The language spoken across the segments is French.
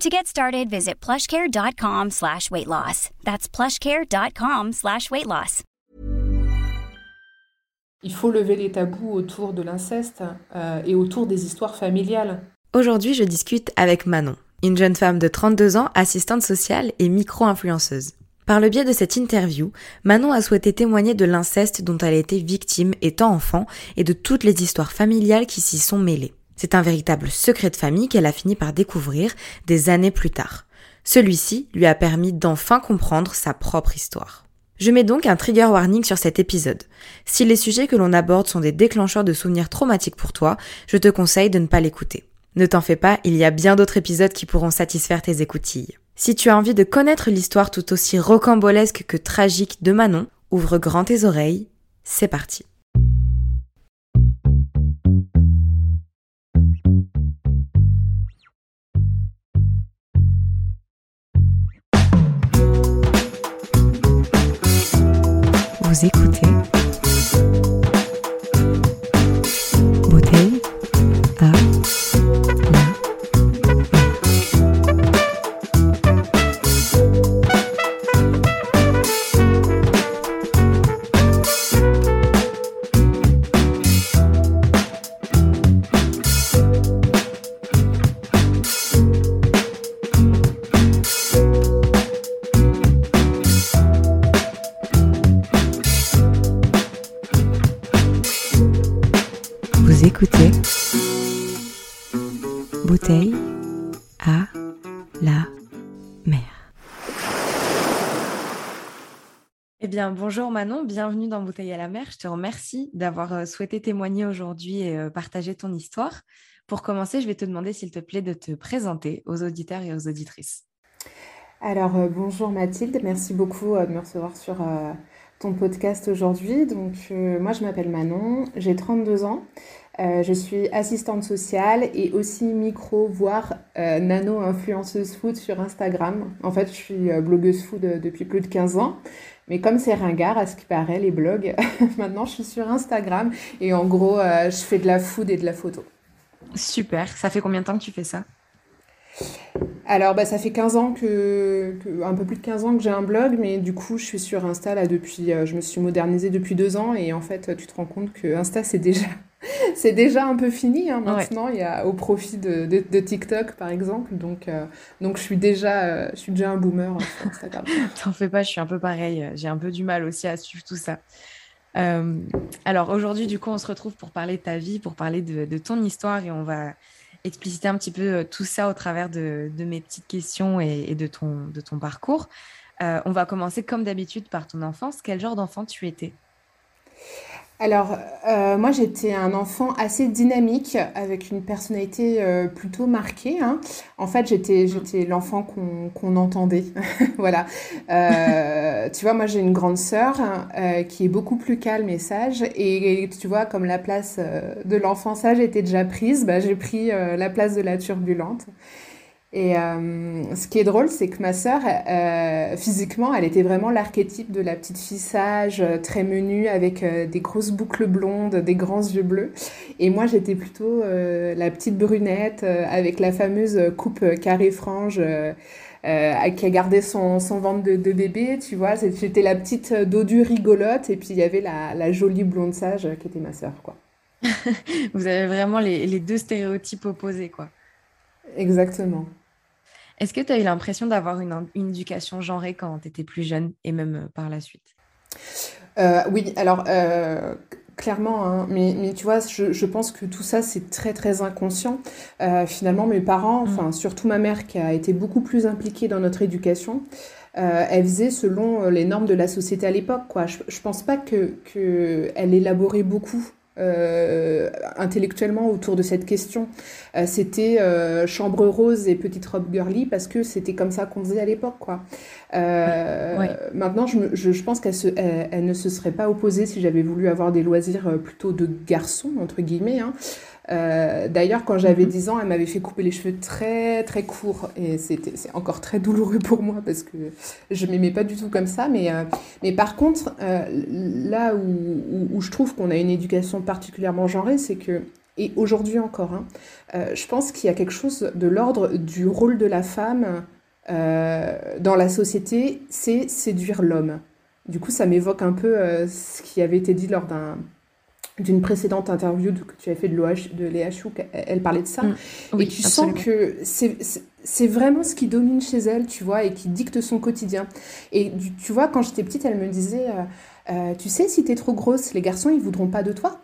To get started, visit plushcare.com slash weight loss. That's plushcare.com slash weight loss. Il faut lever les tabous autour de l'inceste euh, et autour des histoires familiales. Aujourd'hui, je discute avec Manon, une jeune femme de 32 ans, assistante sociale et micro-influenceuse. Par le biais de cette interview, Manon a souhaité témoigner de l'inceste dont elle a été victime étant enfant et de toutes les histoires familiales qui s'y sont mêlées. C'est un véritable secret de famille qu'elle a fini par découvrir des années plus tard. Celui-ci lui a permis d'enfin comprendre sa propre histoire. Je mets donc un trigger warning sur cet épisode. Si les sujets que l'on aborde sont des déclencheurs de souvenirs traumatiques pour toi, je te conseille de ne pas l'écouter. Ne t'en fais pas, il y a bien d'autres épisodes qui pourront satisfaire tes écoutilles. Si tu as envie de connaître l'histoire tout aussi rocambolesque que tragique de Manon, ouvre grand tes oreilles, c'est parti. Vous écoutez bonjour Manon, bienvenue dans Bouteille à la mer. Je te remercie d'avoir euh, souhaité témoigner aujourd'hui et euh, partager ton histoire. Pour commencer, je vais te demander, s'il te plaît, de te présenter aux auditeurs et aux auditrices. Alors, euh, bonjour Mathilde, merci beaucoup de me recevoir sur ton podcast aujourd'hui. Donc, moi, je m'appelle Manon, j'ai 32 ans. Je suis assistante sociale et aussi micro, voire nano-influenceuse food sur Instagram. En fait, je suis blogueuse food depuis plus de 15 ans. Mais comme c'est ringard, à ce qui paraît, les blogs, maintenant je suis sur Instagram et en gros, euh, je fais de la food et de la photo. Super, ça fait combien de temps que tu fais ça? Alors, bah, ça fait 15 ans que, que- un peu plus de 15 ans que j'ai un blog, mais du coup, je suis sur Insta là depuis, euh, je me suis modernisée depuis deux ans et en fait, tu te rends compte que Insta, c'est déjà, c'est déjà un peu fini hein, Ouais. maintenant, il y a au profit de, de, de TikTok par exemple, donc, euh, donc je suis déjà, euh, je suis déjà un boomer hein, sur Instagram. T'en fais pas, je suis un peu pareil. J'ai un peu du mal aussi à suivre tout ça. Euh, alors aujourd'hui, du coup, on se retrouve pour parler de ta vie, pour parler de, de ton histoire et on va expliciter un petit peu euh, tout ça au travers de, de mes petites questions et, et de, ton, de ton parcours. Euh, on va commencer comme d'habitude par ton enfance. Quel genre d'enfant tu étais? Alors, euh, moi, j'étais un enfant assez dynamique, avec une personnalité euh, plutôt marquée, hein. En fait, j'étais, j'étais l'enfant qu'on qu'on entendait. Voilà. Euh, tu vois, moi, j'ai une grande sœur euh, qui est beaucoup plus calme et sage. Et, et tu vois, comme la place euh, de l'enfant sage était déjà prise, bah, j'ai pris euh, la place de la turbulente. Et euh, ce qui est drôle, c'est que ma sœur, euh, physiquement, elle était vraiment l'archétype de la petite fille sage, euh, très menue, avec euh, des grosses boucles blondes, des grands yeux bleus. Et moi, j'étais plutôt la petite brunette, avec la fameuse coupe carré-frange, euh, qui a gardé son, son ventre de, de bébé, tu vois. J'étais la petite dodue rigolote, et puis il y avait la, la jolie blonde sage qui était ma sœur, quoi. Vous avez vraiment les, les deux stéréotypes opposés, quoi. Exactement. Est-ce que tu as eu l'impression d'avoir une, une éducation genrée quand tu étais plus jeune et même euh, par la suite? Oui, alors Clairement, hein. mais, mais, tu vois, je, je, pense que tout ça, c'est très, très inconscient. Euh, finalement, mes parents, mm. enfin, surtout ma mère, qui a été beaucoup plus impliquée dans notre éducation, euh, elle faisait selon les normes de la société à l'époque, quoi. Je, je pense pas que, que elle élaborait beaucoup euh, intellectuellement autour de cette question. Euh, c'était euh, chambre rose et petite robe girly parce que c'était comme ça qu'on faisait à l'époque, quoi. Maintenant, je, je, je pense qu'elle elle, elle, ne se serait pas opposée si j'avais voulu avoir des loisirs plutôt de garçon entre guillemets. Hein. Euh, d'ailleurs, quand j'avais 10 mhm. ans, elle m'avait fait couper les cheveux très très courts et c'est encore très douloureux pour moi parce que je m'aimais pas du tout comme ça. Mais, euh, mais par contre, euh, là où, où, où, je trouve qu'on a une éducation particulièrement genrée, c'est que et aujourd'hui encore, hein, je pense qu'il y a quelque chose de l'ordre du rôle de la femme dans la société, c'est séduire l'homme. Du coup, ça m'évoque un peu ce qui avait été dit lors d'un d'une précédente interview que tu as fait de, de Léa Chouk, elle parlait de ça. Mm. et tu sens que c'est vraiment ce qui domine chez elle, tu vois, et qui dicte son quotidien. Et tu vois, quand j'étais petite, elle me disait, euh, euh, tu sais, si t'es trop grosse, les garçons, ils voudront pas de toi.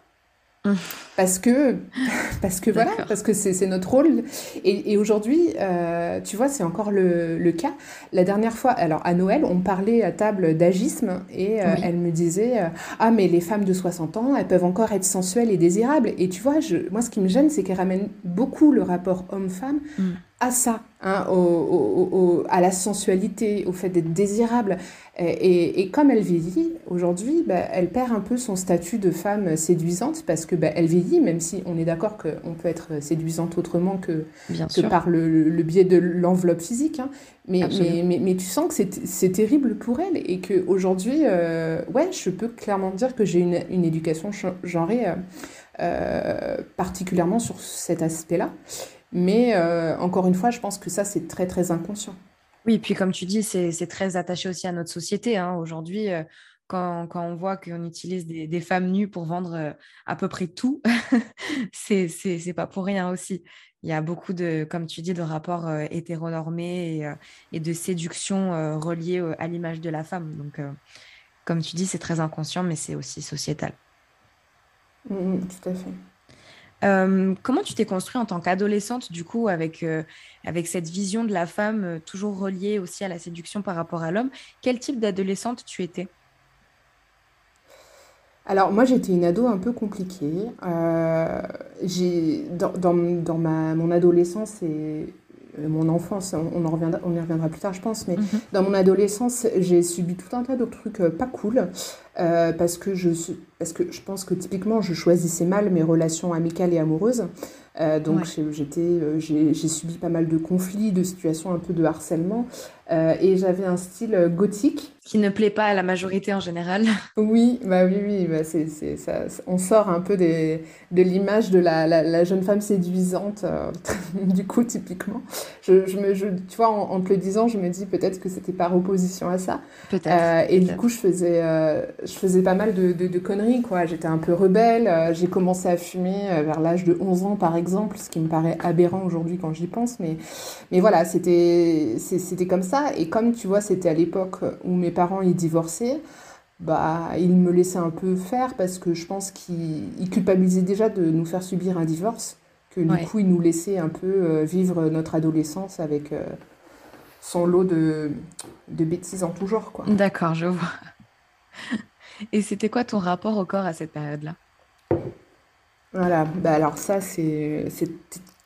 Parce que, parce que voilà, parce que c'est notre rôle. Et, et aujourd'hui, euh, tu vois, c'est encore le, le, cas. La dernière fois, alors à Noël, on parlait à table d'agisme et euh, elle me disait euh, Ah, mais les femmes de 60 ans, elles peuvent encore être sensuelles et désirables. Et tu vois, je, moi, ce qui me gêne, c'est qu'elle ramène beaucoup le rapport homme-femme mm à ça, hein, au, au, à la sensualité, au fait d'être désirable. Et, et, comme elle vieillit, aujourd'hui, bah, elle perd un peu son statut de femme séduisante parce que bah, elle vieillit, même si on est d'accord qu'on peut être séduisante autrement que, que par le, le, biais de l'enveloppe physique. Hein. Mais, mais, mais, mais, tu sens que c'est terrible pour elle et qu'aujourd'hui, euh, ouais, je peux clairement dire que j'ai une, une, éducation genrée, euh, euh, particulièrement sur cet aspect-là. Mais euh, encore une fois, je pense que ça, c'est très, très inconscient. Oui, puis comme tu dis, c'est très attaché aussi à notre société. Hein. Aujourd'hui, euh, quand, quand, on voit qu'on utilise des, des, femmes nues pour vendre euh, à peu près tout, c'est pas pour rien aussi. Il y a beaucoup de, comme tu dis, de rapports hétéronormés et, et, de séduction reliés à l'image de la femme. Donc, comme tu dis, c'est très inconscient, mais c'est aussi sociétal. Mmh, mmh tout à fait. Euh, comment tu t'es construit en tant qu'adolescente, du coup, avec, euh, cette vision de la femme euh, toujours reliée aussi à la séduction par rapport à l'homme? Quel type d'adolescente tu étais? Alors moi j'étais une ado un peu compliquée. dans, mon adolescence et mon enfance, on, en reviendra, on y reviendra plus tard je pense, mais mm-hmm. dans mon adolescence j'ai subi tout un tas de trucs pas cool. Euh, parce, que je, parce que je pense que typiquement je choisissais mal mes relations amicales et amoureuses. Euh, donc j'étais, euh, j'ai subi pas mal de conflits, de situations un peu de harcèlement, euh, et j'avais un style gothique. Qui ne plaît pas à la majorité en général. Oui, bah oui, oui, bah c'est, c'est, ça, on sort un peu des, de l'image de la, la, la, jeune femme séduisante, du coup typiquement. Je, je me, je, tu vois, en, en, te le disant, je me dis peut-être que c'était par opposition à ça. Peut-être. et du coup, je faisais, je faisais pas mal de, de, de conneries, quoi. J'étais un peu rebelle. j'ai commencé à fumer vers l'âge de 11 ans, par exemple exemple, ce qui me paraît aberrant aujourd'hui quand j'y pense, mais, mais voilà, c'était comme ça. Et comme tu vois, c'était à l'époque où mes parents y divorçaient, bah, ils me laissaient un peu faire parce que je pense qu'ils culpabilisaient déjà de nous faire subir un divorce, que du coup, ils nous laissaient un peu euh, vivre notre adolescence avec euh, son lot de, de bêtises en tout genre. D'accord, je vois. Et c'était quoi ton rapport au corps à cette période-là? Voilà, bah alors ça, c'est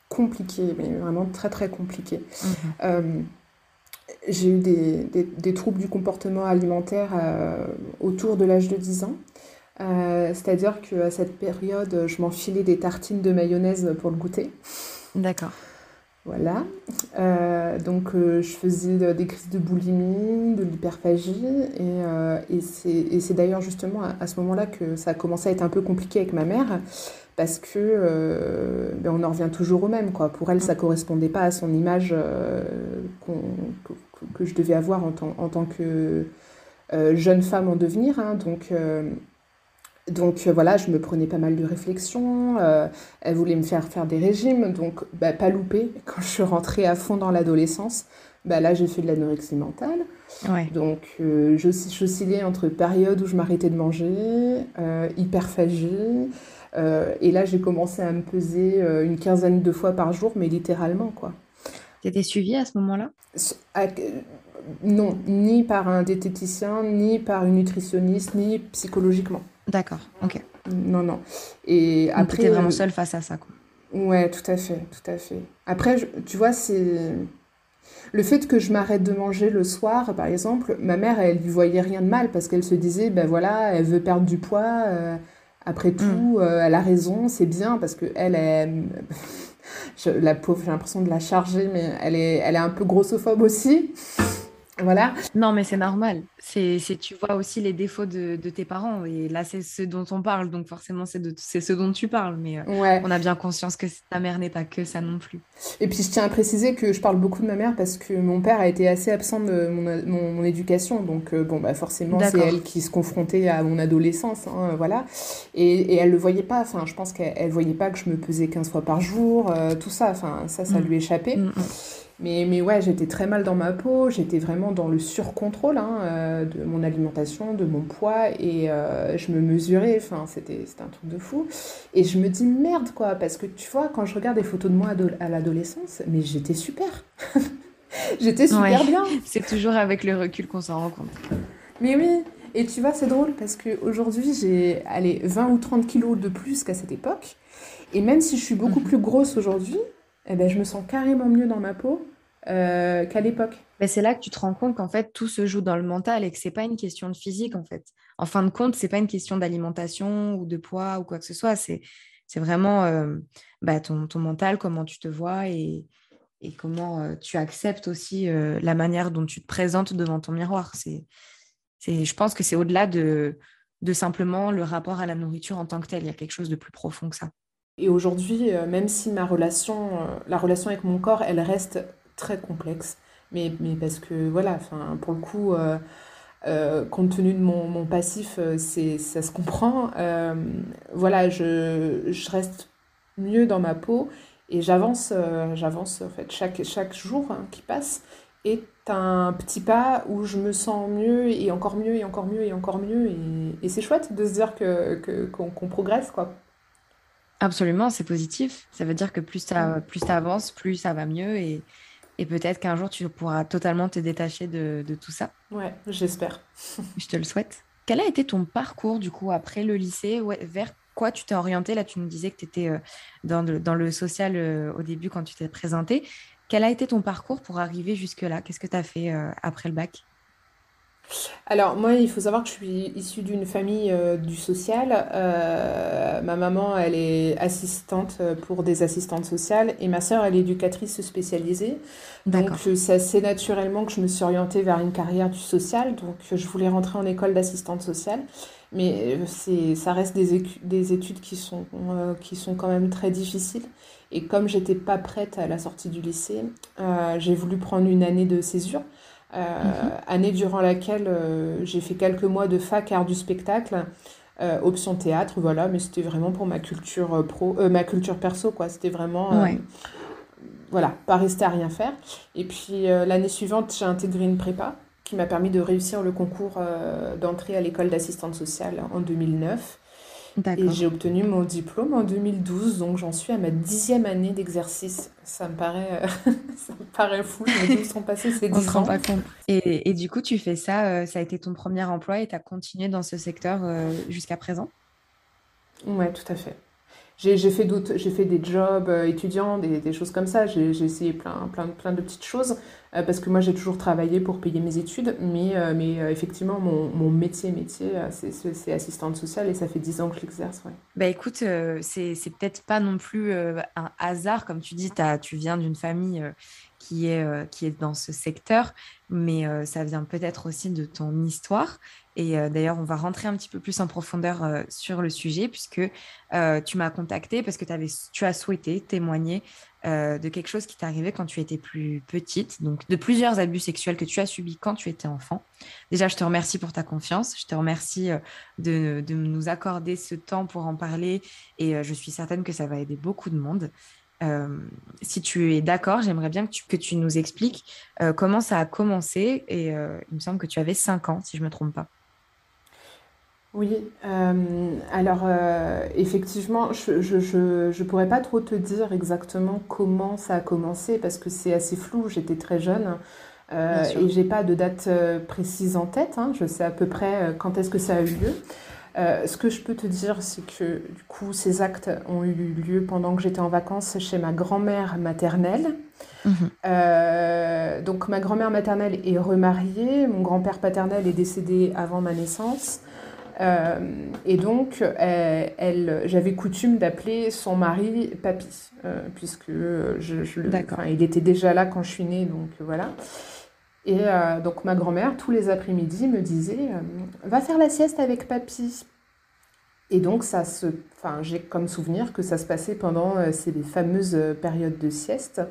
compliqué, mais vraiment très très compliqué. Mmh euh, j'ai eu des, des, des, troubles du comportement alimentaire euh, autour de l'âge de 10 ans. Euh, C'est-à-dire qu'à cette période, je m'enfilais des tartines de mayonnaise pour le goûter. D'accord. Voilà. Donc, je faisais des crises de boulimie, de l'hyperphagie. Et, et c'est d'ailleurs justement à, à ce moment-là que ça a commencé à être un peu compliqué avec ma mère parce que euh, ben on en revient toujours au même. Quoi. Pour elle, ça ne correspondait pas à son image euh, que, que, je devais avoir en, tant, en tant que euh, jeune femme en devenir. Hein. Donc, Donc voilà, je me prenais pas mal de réflexions. elle voulait me faire faire des régimes, donc bah, pas louper. Quand je suis rentrée à fond dans l'adolescence, bah, là j'ai fait de l'anorexie mentale. Donc j'oscillais entre période où je m'arrêtais de manger, hyperphagie, et là j'ai commencé à me peser une quinzaine de fois par jour, mais littéralement quoi. Tu étais suivie à ce moment-là? Non, ni par un diététicien, ni par une nutritionniste, ni psychologiquement. D'accord, ok. Non, non. Et Donc, après. Tu vraiment euh, seule face à ça, quoi. Ouais, tout à fait, tout à fait. Après, tu vois, c'est. Le fait que je m'arrête de manger le soir, par exemple, ma mère, elle lui voyait rien de mal parce qu'elle se disait, ben voilà, elle veut perdre du poids. Euh, après mm. tout, euh, elle a raison, c'est bien parce que elle, elle la pauvre, j'ai l'impression de la charger, mais elle est, elle est un peu grossophobe aussi. Voilà. Non, mais c'est normal. C'est, tu vois aussi les défauts de, tes parents. Et là, c'est ce dont on parle. Donc, forcément, c'est, de, c'est ce dont tu parles. Mais euh, on a bien conscience que ta mère n'est pas que ça non plus. Et puis, je tiens à préciser que je parle beaucoup de ma mère parce que mon père a été assez absent de mon, mon, éducation. Donc, euh, bon, bah, forcément, c'est elle qui se confrontait à mon adolescence. Hein, voilà. Et, et elle le voyait pas. Enfin, je pense qu'elle ne voyait pas que je me pesais 15 fois par jour. Euh, tout ça. Enfin, ça, ça mm. lui échappait. Mm, mm. Mais, mais ouais, j'étais très mal dans ma peau, j'étais vraiment dans le surcontrôle hein, euh, de mon alimentation, de mon poids, et euh, je me mesurais, enfin, c'était un truc de fou. Et je me dis merde, quoi, parce que tu vois, quand je regarde des photos de moi à l'adolescence, mais j'étais super. j'étais super bien. C'est toujours avec le recul qu'on s'en rend compte. Mais oui, et tu vois, c'est drôle parce qu'aujourd'hui, j'ai 20 ou 30 kilos de plus qu'à cette époque. Et même si je suis beaucoup mhm. plus grosse aujourd'hui, eh ben, je me sens carrément mieux dans ma peau euh, qu'à l'époque. C'est là que tu te rends compte qu'en fait, tout se joue dans le mental et que c'est pas une question de physique, en fait. En fin de compte, c'est pas une question d'alimentation ou de poids ou quoi que ce soit. C'est, c'est vraiment euh, bah, ton, ton, mental, comment tu te vois et, et comment euh, tu acceptes aussi la manière dont tu te présentes devant ton miroir. C'est, je pense que c'est au-delà de, de simplement le rapport à la nourriture en tant que tel. Il y a quelque chose de plus profond que ça. Et aujourd'hui, euh, même si ma relation, euh, la relation avec mon corps, elle reste très complexe, mais, mais parce que voilà, enfin, pour le coup, euh, compte tenu de mon, mon passif, c'est, ça se comprend. voilà, je, je, reste mieux dans ma peau et j'avance, j'avance en fait. Chaque, chaque jour hein, qui passe est un petit pas où je me sens mieux et encore mieux et encore mieux et encore mieux. Et, c'est chouette de se dire que, que, qu'on, qu'on progresse, quoi. Absolument, c'est positif. Ça veut dire que plus tu plus avances, plus ça va mieux et, et peut-être qu'un jour tu pourras totalement te détacher de, de tout ça. Ouais, j'espère. Je te le souhaite. Quel a été ton parcours du coup après le lycée? Vers quoi tu t'es orienté Là, tu nous disais que tu étais euh, dans le, dans le social euh, au début quand tu t'es présenté. Quel a été ton parcours pour arriver jusque-là? Qu'est-ce que tu as fait euh, après le bac? Alors moi, il faut savoir que je suis issue d'une famille euh, du social. Euh, ma maman, elle est assistante euh, pour des assistantes sociales et ma sœur, elle est éducatrice spécialisée. Donc c'est assez naturellement que je me suis orientée vers une carrière du social. Donc je voulais rentrer en école d'assistante sociale. Mais c'est, ça reste des, des études qui sont, qui sont quand même très difficiles. Et comme j'étais pas prête à la sortie du lycée, j'ai voulu prendre une année de césure. Euh, année durant laquelle euh, j'ai fait quelques mois de fac art du spectacle. Euh, option théâtre, voilà, mais c'était vraiment pour ma culture pro, ma culture perso, quoi. C'était vraiment, voilà, pas rester à rien faire. Et puis l'année suivante, j'ai intégré une prépa qui m'a permis de réussir le concours d'entrée à l'école d'assistante sociale en 2009. Et j'ai obtenu mon diplôme en 2012, donc j'en suis à ma dixième année d'exercice. Ça me paraît, euh, ça me paraît fou, mais sont passés ces dix ans pas compte. Et, et, du coup, tu fais ça, euh, ça a été ton premier emploi et tu as continué dans ce secteur euh, jusqu'à présent? Ouais, tout à fait. J'ai fait, j'ai fait des jobs euh, étudiants, des, des, choses comme ça. J'ai essayé plein, plein, plein de petites choses euh, parce que moi, j'ai toujours travaillé pour payer mes études. Mais, euh, mais effectivement, mon, mon, métier, métier, c'est assistante sociale et ça fait 10 ans que je l'exerce. Ouais. Bah écoute, c'est peut-être pas non plus un hasard. Comme tu dis, as, tu viens d'une famille qui est, qui est dans ce secteur, mais ça vient peut-être aussi de ton histoire. Et d'ailleurs, on va rentrer un petit peu plus en profondeur sur le sujet, puisque tu m'as contacté parce que tu as souhaité témoigner de quelque chose qui t'est arrivé quand tu étais plus petite, donc de plusieurs abus sexuels que tu as subis quand tu étais enfant. Déjà, je te remercie pour ta confiance, je te remercie de, de nous accorder ce temps pour en parler, et je suis certaine que ça va aider beaucoup de monde. Euh, si tu es d'accord, j'aimerais bien que tu, que tu, nous expliques euh, comment ça a commencé. Et euh, il me semble que tu avais 5 ans, si je ne me trompe pas. Oui, alors effectivement, je ne je, pourrais pas trop te dire exactement comment ça a commencé parce que c'est assez flou, j'étais très jeune et j'ai pas de date précise en tête, hein. je sais à peu près quand est-ce que ça a eu lieu. Euh, ce que je peux te dire, c'est que du coup, ces actes ont eu lieu pendant que j'étais en vacances chez ma grand-mère maternelle. Mhm. Euh, donc, ma grand-mère maternelle est remariée, mon grand-père paternel est décédé avant ma naissance. Euh, et donc, elle, j'avais coutume d'appeler son mari papy, puisque je, je il était déjà là quand je suis née, donc voilà. Et euh, donc ma grand-mère, tous les après-midi, me disait euh, Va faire la sieste avec papy. Et donc ça se, enfin, j'ai comme souvenir que ça se passait pendant euh, ces fameuses périodes de sieste.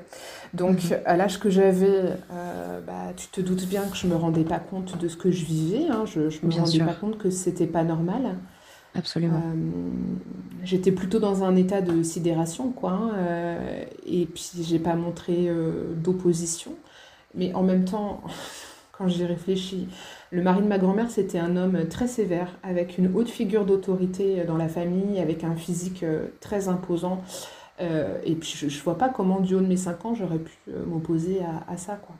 Donc mhm. à l'âge que j'avais, bah, tu te doutes bien que je me rendais pas compte de ce que je vivais. Hein. Je, je me rendais pas compte que c'était pas normal. Absolument. j'étais plutôt dans un état de sidération, quoi. Hein, et puis j'ai pas montré d'opposition. Mais en même temps, quand j'y réfléchis, le mari de ma grand-mère, c'était un homme très sévère, avec une haute figure d'autorité dans la famille, avec un physique euh, très imposant. Euh, et puis je ne vois pas comment, du haut de mes 5 ans, j'aurais pu euh, m'opposer à, ça. Quoi.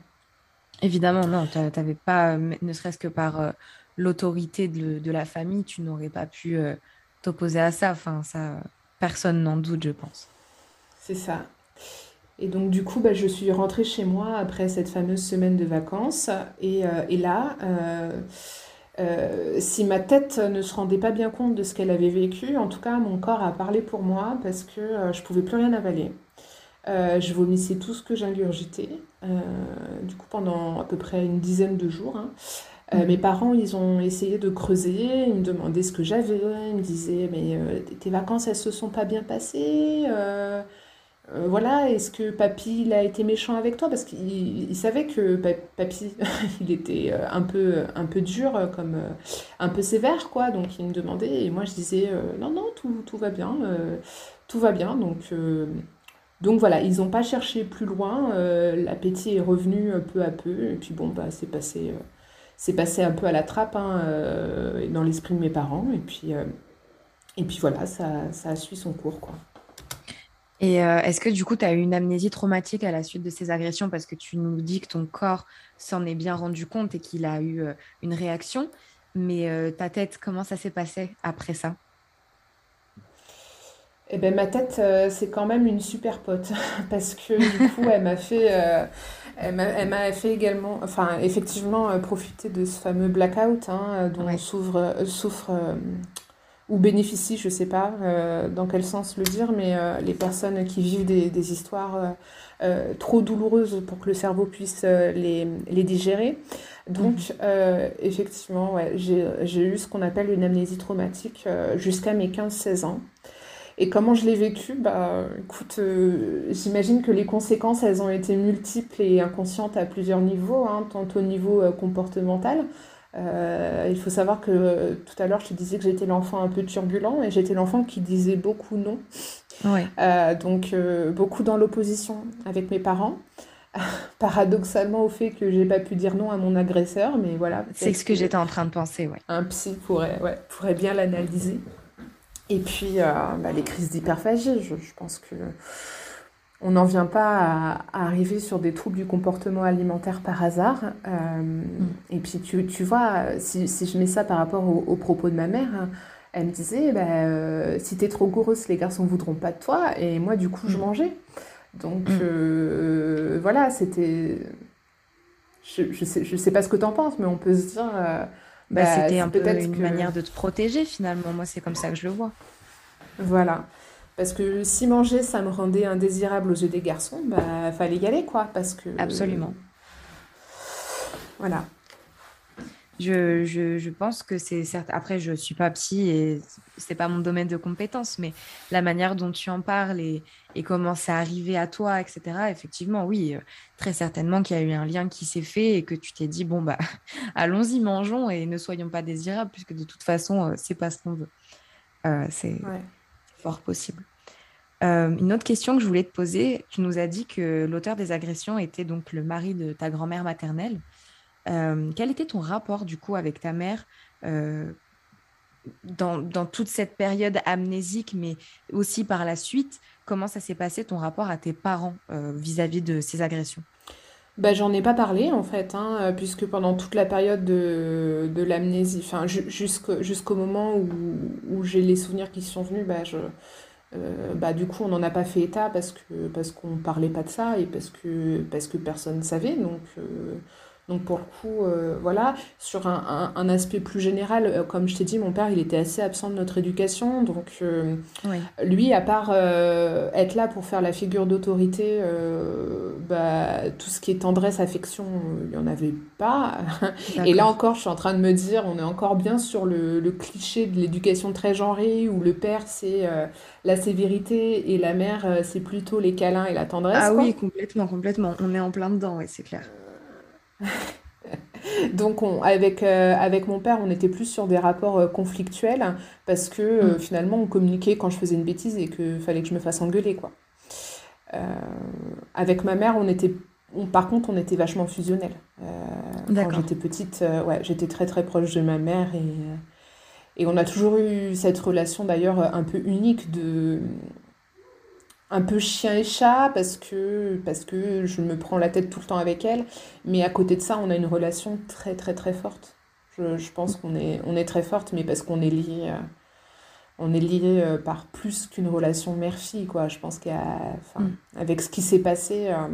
Évidemment, non, tu n'avais pas, ne serait-ce que par l'autorité de, de, la famille, tu n'aurais pas pu t'opposer à ça. Enfin, ça, personne n'en doute, je pense. C'est ça. Et donc du coup, bah, je suis rentrée chez moi après cette fameuse semaine de vacances. Et, euh, et là, euh, euh, si ma tête ne se rendait pas bien compte de ce qu'elle avait vécu, en tout cas, mon corps a parlé pour moi parce que je pouvais plus rien avaler. je vomissais tout ce que j'ingurgitais, du coup pendant à peu près une dizaine de jours. Hein. Mmh. mes parents, ils ont essayé de creuser, ils me demandaient ce que j'avais, ils me disaient, mais tes vacances, elles se sont pas bien passées euh, voilà, est-ce que papy il a été méchant avec toi? Parce qu'il savait que papy, il était euh, un peu, un peu dur, euh, comme un peu sévère, quoi. Donc il me demandait, et moi je disais, non, non, tout, tout va bien, tout va bien. Donc, donc voilà, ils n'ont pas cherché plus loin, l'appétit est revenu peu à peu, et puis bon, bah, c'est passé, c'est passé un peu à la trappe hein, dans l'esprit de mes parents, et puis, et puis voilà, ça, ça a suivi son cours, quoi. Et euh, est-ce que du coup, tu as eu une amnésie traumatique à la suite de ces agressions parce que tu nous dis que ton corps s'en est bien rendu compte et qu'il a eu euh, une réaction, mais euh, ta tête, comment ça s'est passé après ça? Eh ben, ma tête, c'est quand même une super pote parce que du coup, elle m'a fait, elle m'a fait également, enfin, effectivement, profiter de ce fameux blackout hein, dont souffre, souffre ou bénéficient, je ne sais pas euh, dans quel sens le dire, mais euh, les personnes qui vivent des, histoires euh, trop douloureuses pour que le cerveau puisse les, les, digérer. Donc, mhm. effectivement, ouais, j'ai eu ce qu'on appelle une amnésie traumatique jusqu'à mes 15-16 ans. Et comment je l'ai vécu? Bah, écoute, j'imagine que les conséquences, elles ont été multiples et inconscientes à plusieurs niveaux, hein, tant au niveau comportemental, euh, il faut savoir que tout à l'heure, je te disais que j'étais l'enfant un peu turbulent et j'étais l'enfant qui disait beaucoup non. Euh, donc, euh, beaucoup dans l'opposition avec mes parents. Paradoxalement au fait que j'ai pas pu dire non à mon agresseur, mais voilà. C'est ce que, j'étais en train de penser, ouais. Un psy pourrait, ouais, pourrait bien l'analyser. Et puis, bah, les crises d'hyperphagie, je, je, pense que on n'en vient pas à, arriver sur des troubles du comportement alimentaire par hasard. Euh, mm. Et puis tu, tu vois, si, si, je mets ça par rapport aux propos de ma mère, elle me disait, bah, euh, si t'es trop grosse, les garçons voudront pas de toi. Et moi, du coup, je mm. mangeais. Donc mm. euh, voilà, c'était... Je, je, sais, je sais pas ce que t'en penses, mais on peut se dire... Bah, bah, c'était un peu une manière de te protéger finalement. Moi, c'est comme ça que je le vois. Voilà. Parce que si manger, ça me rendait indésirable aux yeux des garçons, bah fallait y aller, quoi. Parce que. Absolument. Voilà. Je, je, je, pense que c'est certes. Après, je suis pas psy et c'est pas mon domaine de compétence, mais la manière dont tu en parles et, et comment c'est arrivé à toi, etc. Effectivement, oui, euh, très certainement qu'il y a eu un lien qui s'est fait et que tu t'es dit bon bah allons-y, mangeons et ne soyons pas désirables puisque de toute façon euh, c'est pas ce qu'on veut. Euh, c'est possible. une autre question que je voulais te poser, tu nous as dit que l'auteur des agressions était donc le mari de ta grand-mère maternelle. Euh, quel était ton rapport du coup avec ta mère euh, dans, toute cette période amnésique, mais aussi par la suite? Comment ça s'est passé ton rapport à tes parents euh, vis-à-vis de ces agressions? Bah, J'en ai pas parlé en fait, hein, puisque pendant toute la période de, l'amnésie, enfin, jusqu'au moment où, où j'ai les souvenirs qui sont venus, bah, je, bah, du coup, on n'en a pas fait état parce que parce qu'on parlait pas de ça et parce que parce que personne ne savait. Donc, donc pour le coup, euh, voilà, sur un, un, aspect plus général, euh, comme je t'ai dit, mon père, il était assez absent de notre éducation. Donc euh, lui, à part être là pour faire la figure d'autorité, bah, tout ce qui est tendresse, affection, il n'y en avait pas. Et là encore, je suis en train de me dire, on est encore bien sur le, le cliché de l'éducation très genrée, où le père, c'est la sévérité et la mère, c'est plutôt les câlins et la tendresse. Ah oui, complètement, complètement. On est en plein dedans, oui, c'est clair. Donc on, avec, euh, avec mon père, on était plus sur des rapports euh, conflictuels parce que euh, mm. finalement on communiquait quand je faisais une bêtise et qu'il fallait que je me fasse engueuler. Quoi. avec ma mère, on était, par contre, on était vachement fusionnels. quand j'étais petite, ouais, j'étais très très proche de ma mère et, et on a toujours eu cette relation d'ailleurs un peu unique de un peu chien et chat parce que, parce que je me prends la tête tout le temps avec elle. Mais à côté de ça, on a une relation très très très forte. Je, je pense qu'on est, on est très forte, mais parce qu'on est lié, euh, on est lié euh, par plus qu'une relation mère-fille. Quoi. Je pense a, mm. avec ce qui s'est passé, euh,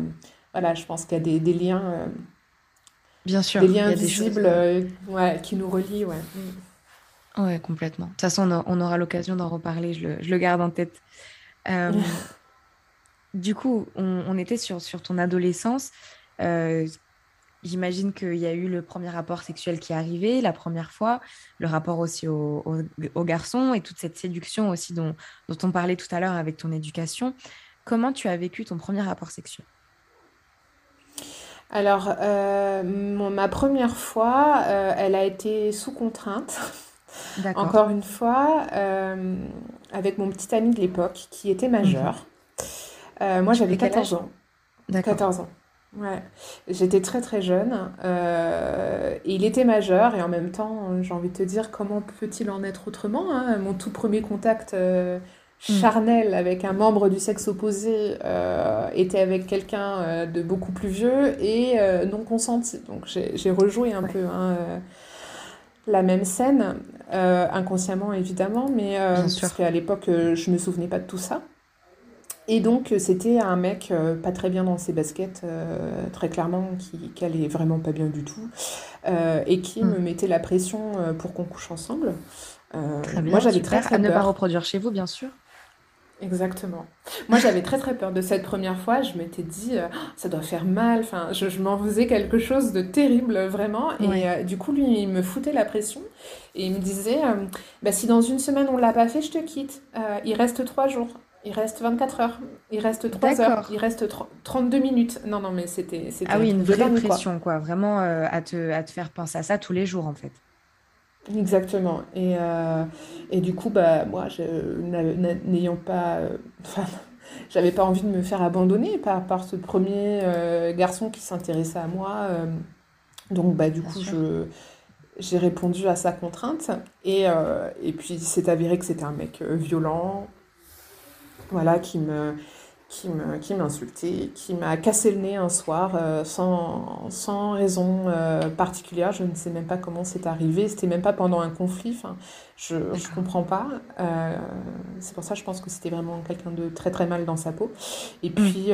voilà, je pense qu'il y a des, des liens. Bien sûr. Des liens visibles ouais, qui nous relient. Ouais. Mm. Ouais, complètement. De toute façon, on, aura l'occasion d'en reparler, je le, je le, garde en tête. Du coup, on, était sur, sur, ton adolescence. Euh, j'imagine qu'il y a eu le premier rapport sexuel qui est arrivé, la première fois, le rapport aussi aux au, garçons et toute cette séduction aussi dont, dont on parlait tout à l'heure avec ton éducation. Comment tu as vécu ton premier rapport sexuel? Alors, euh, ma première fois, euh, elle a été sous contrainte. Encore une fois, avec mon petit ami de l'époque qui était majeur. Mhm. Euh, moi, j'avais 14 ans. 14 ans. Ouais. J'étais très très jeune. Euh, et il était majeur et en même temps, j'ai envie de te dire, comment peut-il en être autrement hein? Mon tout premier contact euh, hmm. charnel avec un membre du sexe opposé était avec quelqu'un de beaucoup plus vieux et non consenti. Donc j'ai rejoué un peu hein, la même scène, inconsciemment évidemment, mais parce qu'à l'époque, je me souvenais pas de tout ça. Et donc, euh, c'était un mec euh, pas très bien dans ses baskets, euh, très clairement, qui, qui allait vraiment pas bien du tout, et qui me hmm. mettait la pression pour qu'on couche ensemble. très bien, moi, j'avais très, très à ne pas reproduire chez vous, bien sûr. Exactement. Moi, j'avais très très peur de cette première fois. Je m'étais dit, ça doit faire mal. Enfin, je, je m'en faisais quelque chose de terrible, vraiment. Et du coup, lui, il me foutait la pression. Et il me disait, bah, si dans une semaine on l'a pas fait, je te quitte. il reste trois jours. Il reste 24 heures, il reste 3 heures, il reste 32 minutes. Non, non, mais c'était. Ah oui, une vraie pression, quoi. Vraiment euh, à, te, à te faire penser à ça tous les jours, en fait. Exactement. Et, euh, et du coup, bah, moi, n'ayant pas. Euh, enfin, j'avais pas envie de me faire abandonner par, par ce premier garçon qui s'intéressait à moi. donc, bah, du coup, je j'ai répondu à sa contrainte. Et, et puis, c'est avéré que c'était un mec violent, voilà, qui me qui me qui m'insultait, qui m'a cassé le nez un soir euh, sans, sans raison euh, particulière. Je ne sais même pas comment c'est arrivé. C'était même pas pendant un conflit. Enfin, je ne comprends pas. Euh, c'est pour ça je pense que c'était vraiment quelqu'un de très très mal dans sa peau. Et mmh. puis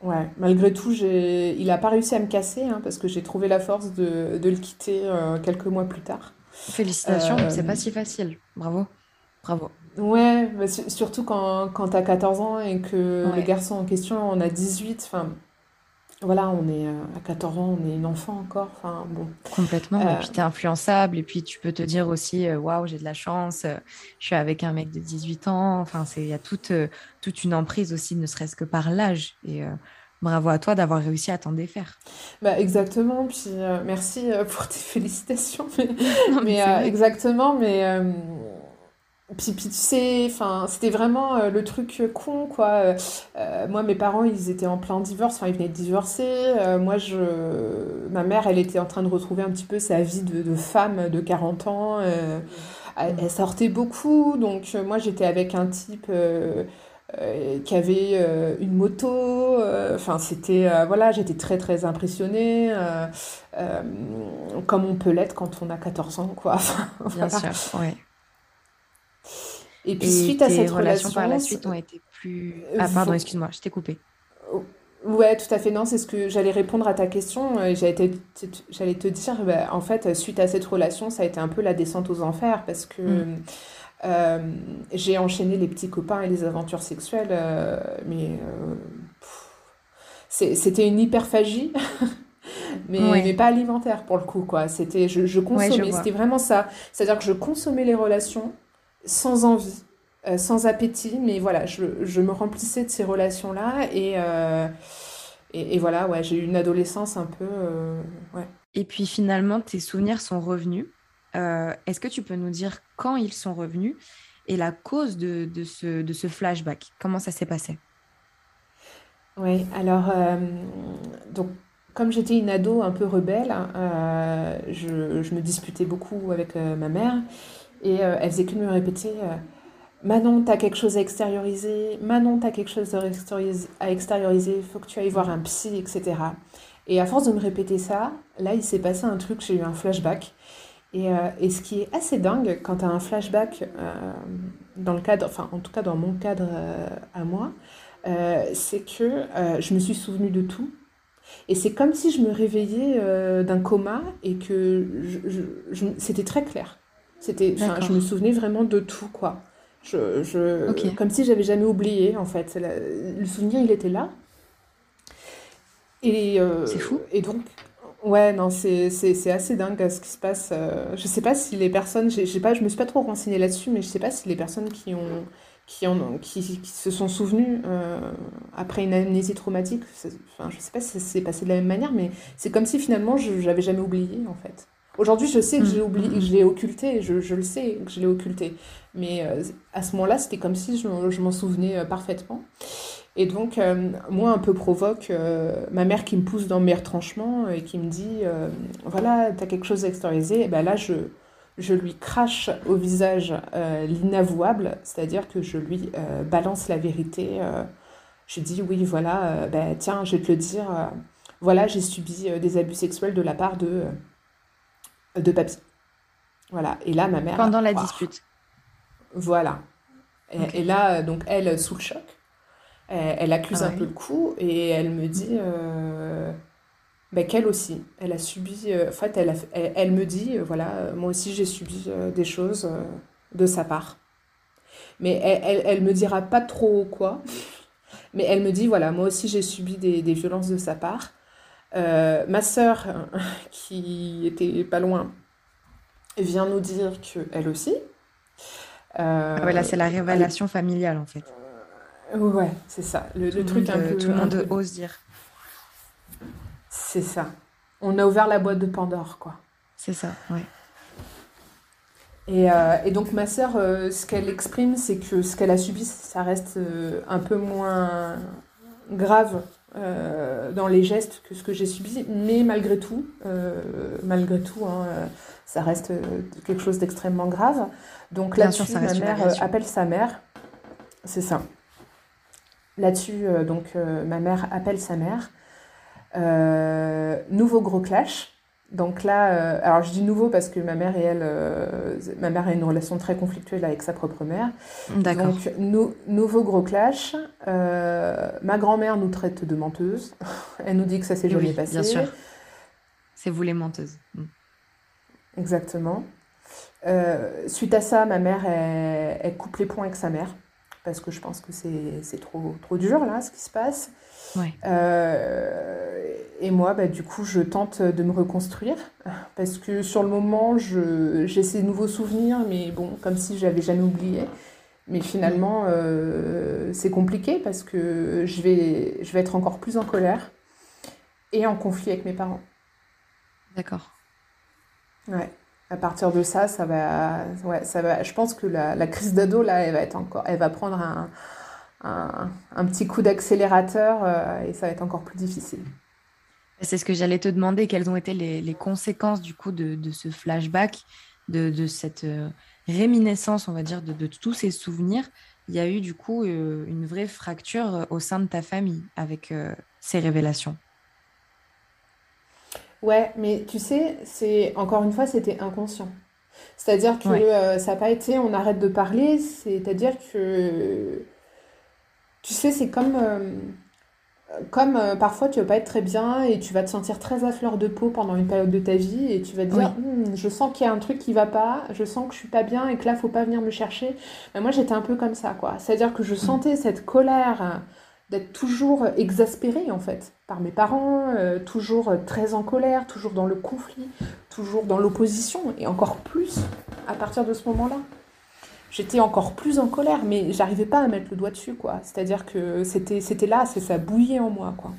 ouais, malgré tout, j'ai il n'a pas réussi à me casser hein, parce que j'ai trouvé la force de, de le quitter quelques mois plus tard. Félicitations, c'est pas si facile. Bravo. Bravo. Ouais, surtout quand, quand tu as 14 ans et que le garçon en question en a 18. Enfin, voilà, on est euh, à 14 ans, on est une enfant encore. Enfin, bon. Complètement. Et puis, tu es influençable. Et puis, tu peux te dire aussi waouh, j'ai de la chance, je suis avec un mec de 18 ans. Enfin, il y a toute, toute une emprise aussi, ne serait-ce que par l'âge. Et bravo à toi d'avoir réussi à t'en défaire. Bah, exactement. Puis, merci pour tes félicitations. Mais, exactement. Mais puis, puis tu sais, enfin, c'était vraiment euh, le truc con, quoi. Euh, euh, moi, mes parents, ils étaient en plein divorce, enfin, ils venaient de divorcer. moi, je... ma mère, elle était en train de retrouver un petit peu sa vie de, de femme de 40 ans. elle sortait beaucoup, donc moi, j'étais avec un type qui avait une moto. Enfin, c'était... voilà, j'étais très, très impressionnée, comme on peut l'être quand on a 14 ans, quoi. Bien sûr, ouais. Et puis suite à cette relation, par la suite ont été plus. Euh, ah pardon, excuse-moi, je t'ai coupé. Ouais, tout à fait. Non, c'est ce que j'allais répondre à ta question. J'allais te dire, bah, en fait, suite à cette relation, ça a été un peu la descente aux enfers parce que mm. euh, j'ai enchaîné les petits copains et les aventures sexuelles, euh, mais c'était une hyperphagie. mais, mais pas alimentaire pour le coup quoi c'était je, je consommais c'était vraiment ça c'est à dire que je consommais les relations sans envie, euh, sans appétit, mais voilà, je, je, me remplissais de ces relations-là et, euh, et, voilà, ouais, j'ai eu une adolescence un peu. Euh, ouais. Et puis finalement, tes souvenirs sont revenus. Est-ce que tu peux nous dire quand ils sont revenus et la cause de, de, ce, de ce flashback? Comment ça s'est passé? Oui, alors, donc, comme j'étais une ado un peu rebelle, je, je, me disputais beaucoup avec ma mère. Et euh, elle faisait que me répéter euh, Manon, t'as quelque chose à extérioriser, Manon, t'as quelque chose à extérioriser, il faut que tu ailles voir un psy, etc. Et à force de me répéter ça, là, il s'est passé un truc, j'ai eu un flashback. Et, euh, et, ce qui est assez dingue quand tu as un flashback, dans le cadre, enfin en tout cas dans mon cadre à moi, c'est que je me suis souvenue de tout. Et c'est comme si je me réveillais d'un coma et que c'était très clair. C'était, je me souvenais vraiment de tout, quoi. Je, je Comme si j'avais jamais oublié, en fait. le souvenir, il était là. Et, euh, c'est fou. Et donc, ouais, non, c'est, c'est, assez dingue ce qui se passe. Euh, je sais pas si les personnes, j'ai, pas, je me suis pas trop renseignée là-dessus, mais je sais pas si les personnes qui ont, qui, ont, qui, qui se sont souvenues euh, après une amnésie traumatique, enfin, je sais pas si ça s'est passé de la même manière, mais c'est comme si finalement je, j'avais jamais oublié, en fait. Aujourd'hui, je sais que j'ai mm. oublié, je l'ai occulté, je, je, le sais que je l'ai occulté. Mais euh, à ce moment-là, c'était comme si je, je m'en souvenais euh, parfaitement. Et donc, euh, moi, un peu provoque ma mère qui me pousse dans mes retranchements et qui me dit Voilà, tu as quelque chose à extérioriser. Et ben là, je, je lui crache au visage l'inavouable, c'est-à-dire que je lui balance la vérité. je dis Oui, voilà, ben, tiens, je vais te le dire. voilà, j'ai subi des abus sexuels de la part de de papy. Voilà. Et là, ma mère. Pendant la dispute. Voilà. Et, là, donc, elle, sous le choc, elle, accuse ah un peu le coup et elle me dit euh, ben, qu'elle aussi, elle a subi. Euh, en fait, elle, elle, me dit euh, voilà, moi aussi, j'ai subi des choses de sa part. Mais elle, elle, me dira pas trop quoi. Mais elle me dit voilà, moi aussi, j'ai subi des, des violences de sa part. Euh, ma sœur, qui était pas loin, vient nous dire qu'elle aussi. Euh, ah ouais, là, c'est la révélation familiale, en fait. Euh, ouais, c'est ça. Le, truc un peu. Tout le monde ose dire. C'est ça. On a ouvert la boîte de Pandore, quoi. C'est ça, ouais. Et, et, donc ma sœur, ce qu'elle exprime, c'est que ce qu'elle a subi, ça reste un peu moins grave euh, dans les gestes que ce que j'ai subi, mais malgré tout, euh, malgré tout, hein, euh, ça reste quelque chose d'extrêmement grave. Donc là-dessus, ma mère appelle sa mère. C'est ça. Là-dessus, donc ma mère appelle sa mère. nouveau gros clash. Donc là, euh, alors je dis nouveau parce que ma mère et elle, euh, ma mère a une relation très conflictuelle avec sa propre mère. D'accord. Donc nouveau gros clash. Euh, ma grand-mère nous traite de menteuse. elle nous dit que ça s'est jamais passé. Bien sûr. C'est vous les menteuses. Mm. Exactement. suite à ça, ma mère, elle, coupe les points avec sa mère, parce que je pense que c'est trop, trop dur, là, ce qui se passe. Euh, et moi, bah, du coup, je tente de me reconstruire parce que sur le moment, j'ai ces nouveaux souvenirs, mais bon, comme si j'avais jamais oublié. Mais finalement, euh, c'est compliqué parce que je vais, je vais être encore plus en colère et en conflit avec mes parents. D'accord. Ouais. À partir de ça, ça va, ouais, ça va. Je pense que la, la crise d'ado là, elle va être encore, elle va prendre un, un, petit coup d'accélérateur euh, et ça va être encore plus difficile. C'est ce que j'allais te demander, quelles ont été les, conséquences du coup de, ce flashback, de, cette euh, réminiscence, on va dire, de, tous ces souvenirs? Il y a eu du coup euh, une vraie fracture au sein de ta famille avec ces révélations. Ouais, mais tu sais, c'est encore une fois, c'était inconscient. C'est-à-dire que ça n'a pas été, on arrête de parler, c'est-à-dire que tu sais, c'est comme, euh, comme euh, parfois tu vas pas être très bien et tu vas te sentir très à fleur de peau pendant une période de ta vie et tu vas te dire hmm, je sens qu'il y a un truc qui va pas, je sens que je suis pas bien et que là faut pas venir me chercher. Mais moi j'étais un peu comme ça quoi. C'est-à-dire que je mm. sentais cette colère euh, d'être toujours exaspérée en fait par mes parents, toujours très en colère, toujours dans le conflit, toujours dans l'opposition et encore plus à partir de ce moment-là j'étais encore plus en colère, mais j'arrivais pas à mettre le doigt dessus, quoi. C'est-à-dire que c'était, c'était là, c'est ça bouillait en moi, quoi.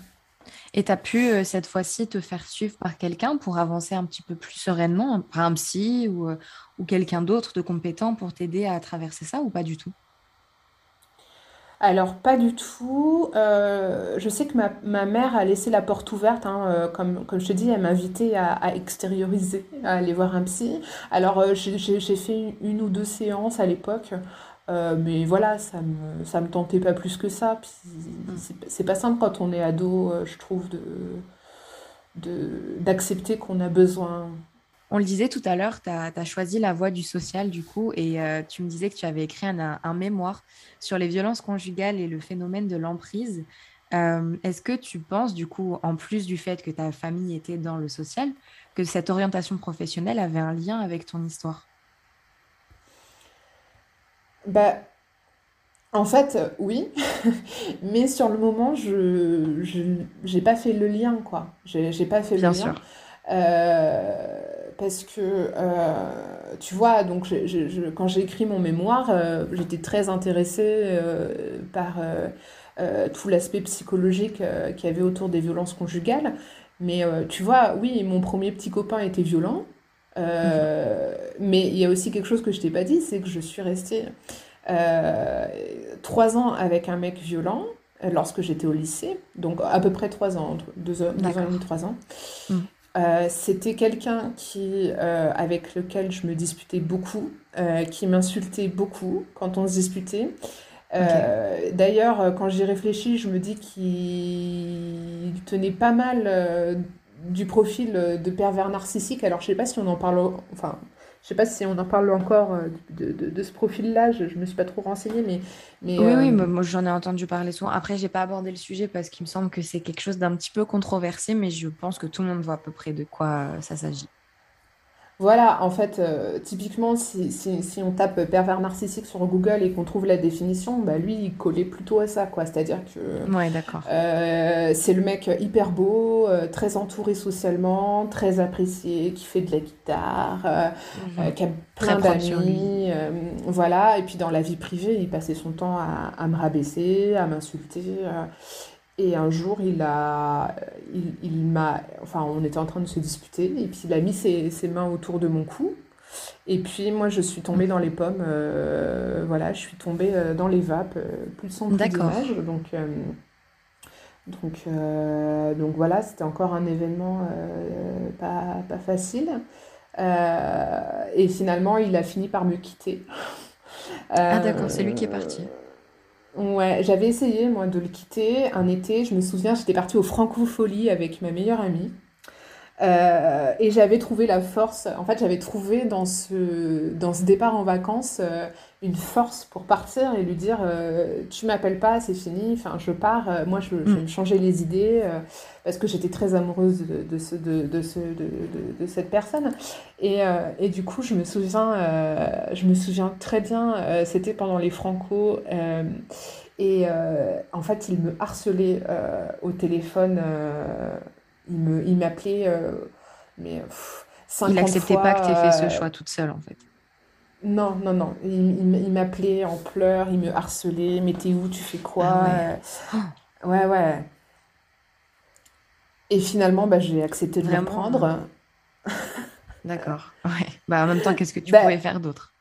Et tu as pu euh, cette fois-ci te faire suivre par quelqu'un pour avancer un petit peu plus sereinement, par un psy ou, euh, ou quelqu'un d'autre de compétent pour t'aider à traverser ça ou pas du tout? Alors, pas du tout. Euh, je sais que ma, mère a laissé la porte ouverte, hein, euh, comme, je te dis, elle m'a invité à, extérioriser, à aller voir un psy. Alors, euh, j'ai fait une, ou deux séances à l'époque, mais voilà, ça me, me tentait pas plus que ça. c'est pas simple quand on est ado, je trouve, d'accepter qu'on a besoin on le disait tout à l'heure, tu as, choisi la voie du social du coup, et euh, tu me disais que tu avais écrit un, mémoire sur les violences conjugales et le phénomène de l'emprise. Euh, est-ce que tu penses du coup, en plus du fait que ta famille était dans le social, que cette orientation professionnelle avait un lien avec ton histoire? Bah, En fait, oui, mais sur le moment, je n'ai pas fait le lien, quoi. J'ai pas fait Bien le sûr. lien. Euh, parce que, euh, tu vois, donc quand j'ai écrit mon mémoire, euh, j'étais très intéressée par tout l'aspect psychologique qu'il y avait autour des violences conjugales. Mais tu vois, oui, mon premier petit copain était violent. Mhm. Mais il y a aussi quelque chose que je t'ai pas dit, c'est que je suis restée trois ans avec un mec violent lorsque j'étais au lycée, donc à peu près trois ans, deux, ans, deux ans et demi, trois ans. Mhm. Euh, c'était quelqu'un qui, euh, avec lequel je me disputais beaucoup, euh, qui m'insultait beaucoup quand on se disputait. D'ailleurs, quand j'y réfléchis, je me dis qu'il tenait pas mal du profil de pervers narcissique. Alors, je sais pas si on en parle, enfin, je sais pas si on en parle encore euh, de, de, ce profil-là, je, ne me suis pas trop renseignée, mais... mais oui, oui, euh, moi j'en ai entendu parler souvent. Après, j'ai pas abordé le sujet parce qu'il me semble que c'est quelque chose d'un petit peu controversé, mais je pense que tout le monde voit à peu près de quoi euh, ça s'agit. Voilà, en fait, euh, typiquement, si, si, si, on tape pervers narcissique sur Google et qu'on trouve la définition, bah lui, il collait plutôt à ça, quoi. C'est-à-dire que ouais, d'accord. Euh, c'est le mec hyper beau, euh, très entouré socialement, très apprécié, qui fait de la guitare, mhm. qui a plein d'amis, voilà. Et puis dans la vie privée, il passait son temps à, à me rabaisser, à m'insulter. Et un jour, il a, il, m'a, enfin, on était en train de se disputer, et puis il a mis ses, ses mains autour de mon cou. Et puis moi, je suis tombée dans les pommes. Euh, voilà, je suis tombée euh, dans les vapes, euh, plus son plus d'image. Donc, donc, donc voilà, c'était encore un événement pas, pas facile. et finalement, il a fini par me quitter. ah d'accord, c'est lui qui est parti. Ouais, j'avais essayé, moi, de le quitter un été. Je me souviens, j'étais partie au Francofolie avec ma meilleure amie. Euh, et j'avais trouvé la force, en fait, j'avais trouvé dans ce, dans ce départ en vacances euh, une force pour partir et lui dire euh, Tu m'appelles pas, c'est fini, enfin, je pars, moi je, je, vais mm. me changer les idées, parce que j'étais très amoureuse de, de, ce, de, de, ce, de, de, cette personne. Et, et, du coup, je me souviens, je me souviens très bien, c'était pendant les Franco. et en fait, il me harcelait au téléphone il m'appelait, euh, mais Il n'acceptait pas que tu aies fait ce euh, choix toute seule, en fait. Non, non, non. Il, m'appelait en pleurs, il me harcelait. Mais t'es où? Tu fais quoi? Ah ouais. ouais. Et finalement, bah, j'ai accepté de le prendre. D'accord. Ouais. Bah, en même temps, qu'est-ce que tu bah, pouvais faire d'autre?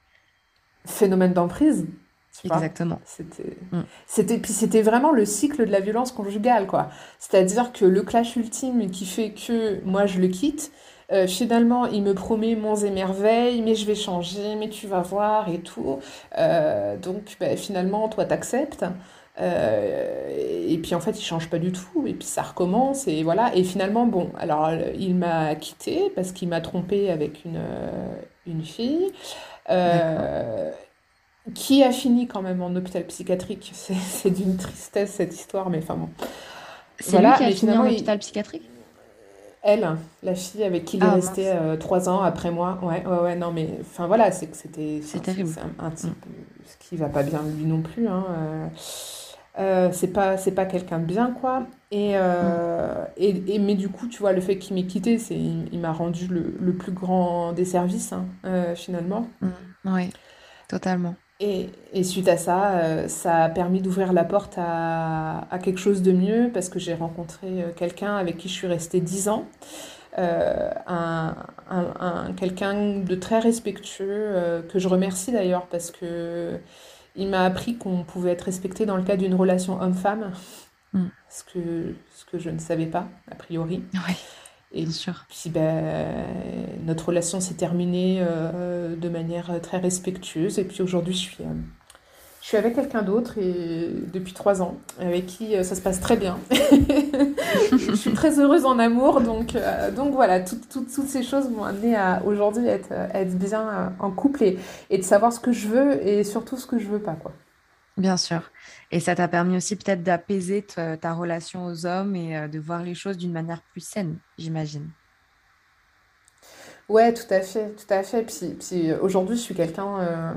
Phénomène d'emprise. Exactement. C'était, mm. c'était, puis c'était vraiment le cycle de la violence conjugale, quoi. C'est-à-dire que le clash ultime qui fait que moi je le quitte, euh, finalement il me promet monts et merveilles, mais je vais changer, mais tu vas voir et tout. Euh, donc ben, finalement, toi t'acceptes. Euh, et puis en fait, il change pas du tout. Et puis ça recommence. Et voilà. Et finalement, bon, alors il m'a quitté parce qu'il m'a trompé avec une, une fille. Euh, qui a fini quand même en hôpital psychiatrique. C'est d'une tristesse cette histoire, mais enfin bon. C'est voilà, lui qui a fini en hôpital psychiatrique? Elle, la fille avec qui il est ah, resté euh, trois ans après moi. Ouais, ouais, ouais, non, mais enfin voilà, c'est que c'était. C'est terrible. Un, un, type ce qui va pas bien lui non plus. Hein, euh, euh, c'est pas quelqu'un de bien quoi et, euh, et, et, mais du coup tu vois le fait qu'il m'ait quitté c'est il, m'a rendu le, le, plus grand des services hein, finalement mmh. oui totalement et, et, suite à ça, euh, ça a permis d'ouvrir la porte à, à, quelque chose de mieux parce que j'ai rencontré euh, quelqu'un avec qui je suis restée dix ans. Euh, un, un, quelqu'un de très respectueux euh, que je remercie d'ailleurs parce que il m'a appris qu'on pouvait être respecté dans le cadre d'une relation homme-femme, mm. ce, que, ce que je ne savais pas a priori. Ouais. Et sûr. puis ben, notre relation s'est terminée euh, de manière très respectueuse. Et puis aujourd'hui, je suis, euh, je suis avec quelqu'un d'autre et depuis trois ans, avec qui euh, ça se passe très bien. je suis très heureuse en amour. Donc, donc voilà, toutes ces choses m'ont amené à aujourd'hui être, être bien en couple et, et, de savoir ce que je veux et surtout ce que je veux pas. Quoi. Bien sûr. Et ça t'a permis aussi peut-être d'apaiser ta, relation aux hommes et euh, de voir les choses d'une manière plus saine, j'imagine. Ouais, tout à fait, tout à fait. Puis, puis aujourd'hui, je suis quelqu'un, euh,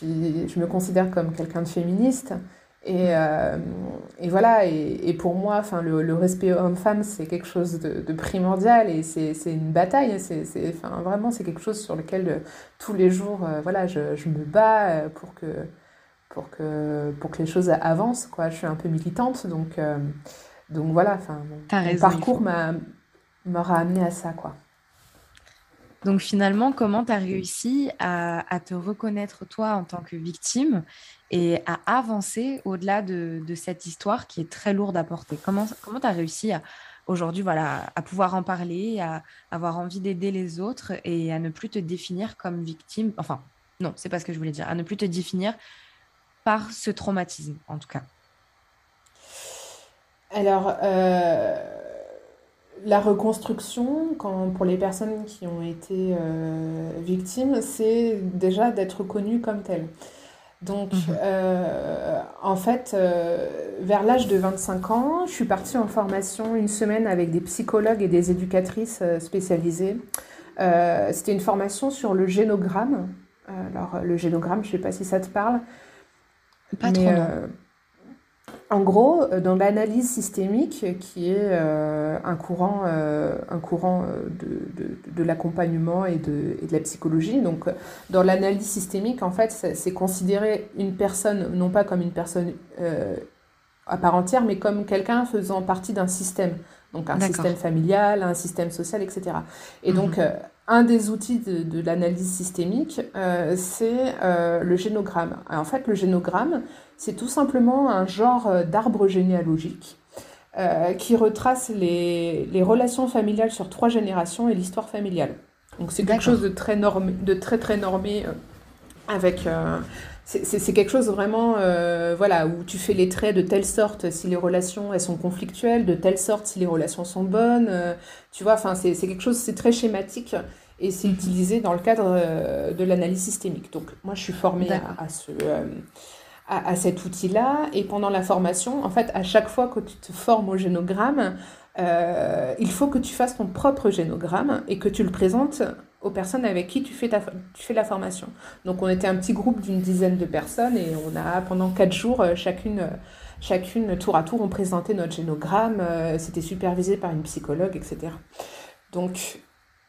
je, je me considère comme quelqu'un de féministe. Et, euh, et voilà, et, pour moi, le, respect homme-femme, c'est quelque chose de, de primordial et c'est une bataille. C'est, enfin, vraiment, c'est quelque chose sur lequel tous les jours, voilà, je, je, me bats pour que, pour que, pour que les choses avancent. Quoi. Je suis un peu militante, donc, euh, donc voilà, mon parcours m'aura amené à ça. Quoi. Donc finalement, comment tu as réussi à, à, te reconnaître toi en tant que victime et à avancer au-delà de, de, cette histoire qui est très lourde à porter? Comment tu as réussi à, aujourd'hui voilà, à pouvoir en parler, à avoir envie d'aider les autres et à ne plus te définir comme victime? Enfin, non, c'est pas ce que je voulais dire, à ne plus te définir par ce traumatisme, en tout cas Alors, euh, la reconstruction, quand, pour les personnes qui ont été euh, victimes, c'est déjà d'être reconnues comme telles. Donc, mhm. euh, en fait, vers l'âge de 25 ans, je suis partie en formation une semaine avec des psychologues et des éducatrices spécialisées. C'était une formation sur le génogramme. Alors, le génogramme, je ne sais pas si ça te parle. Pas trop. Euh, en gros, euh, dans l'analyse systémique, qui est euh, un courant, un courant de, de, de l'accompagnement et de, et de, la psychologie, donc dans l'analyse systémique, en fait, c'est considérer une personne non pas comme une personne à part entière, mais comme quelqu'un faisant partie d'un système. Donc un système familial, un système social, etc. Et mhm. donc, un des outils de, l'analyse systémique, euh, c'est euh, le génogramme. en fait, le génogramme, c'est tout simplement un genre euh, d'arbre généalogique qui retrace les, relations familiales sur trois générations et l'histoire familiale. Donc c'est quelque chose de très, normé, de très très normé avec c'est quelque chose vraiment, euh, voilà, où tu fais les traits de telle sorte si les relations elles sont conflictuelles, de telle sorte si les relations sont bonnes. Euh, tu vois, enfin, c'est quelque chose, c'est très schématique et c'est utilisé dans le cadre euh, de l'analyse systémique. Donc, moi, je suis formée à, ce, à, à, cet outil-là et pendant la formation, en fait, à chaque fois que tu te formes au génogramme, il faut que tu fasses ton propre génogramme et que tu le présentes aux personnes avec qui tu fais, ta, tu fais la formation. Donc on était un petit groupe d'une dizaine de personnes et on a pendant quatre jours euh, chacune, euh, chacune tour à tour on présentait notre génogramme, euh, c'était supervisé par une psychologue, etc. Donc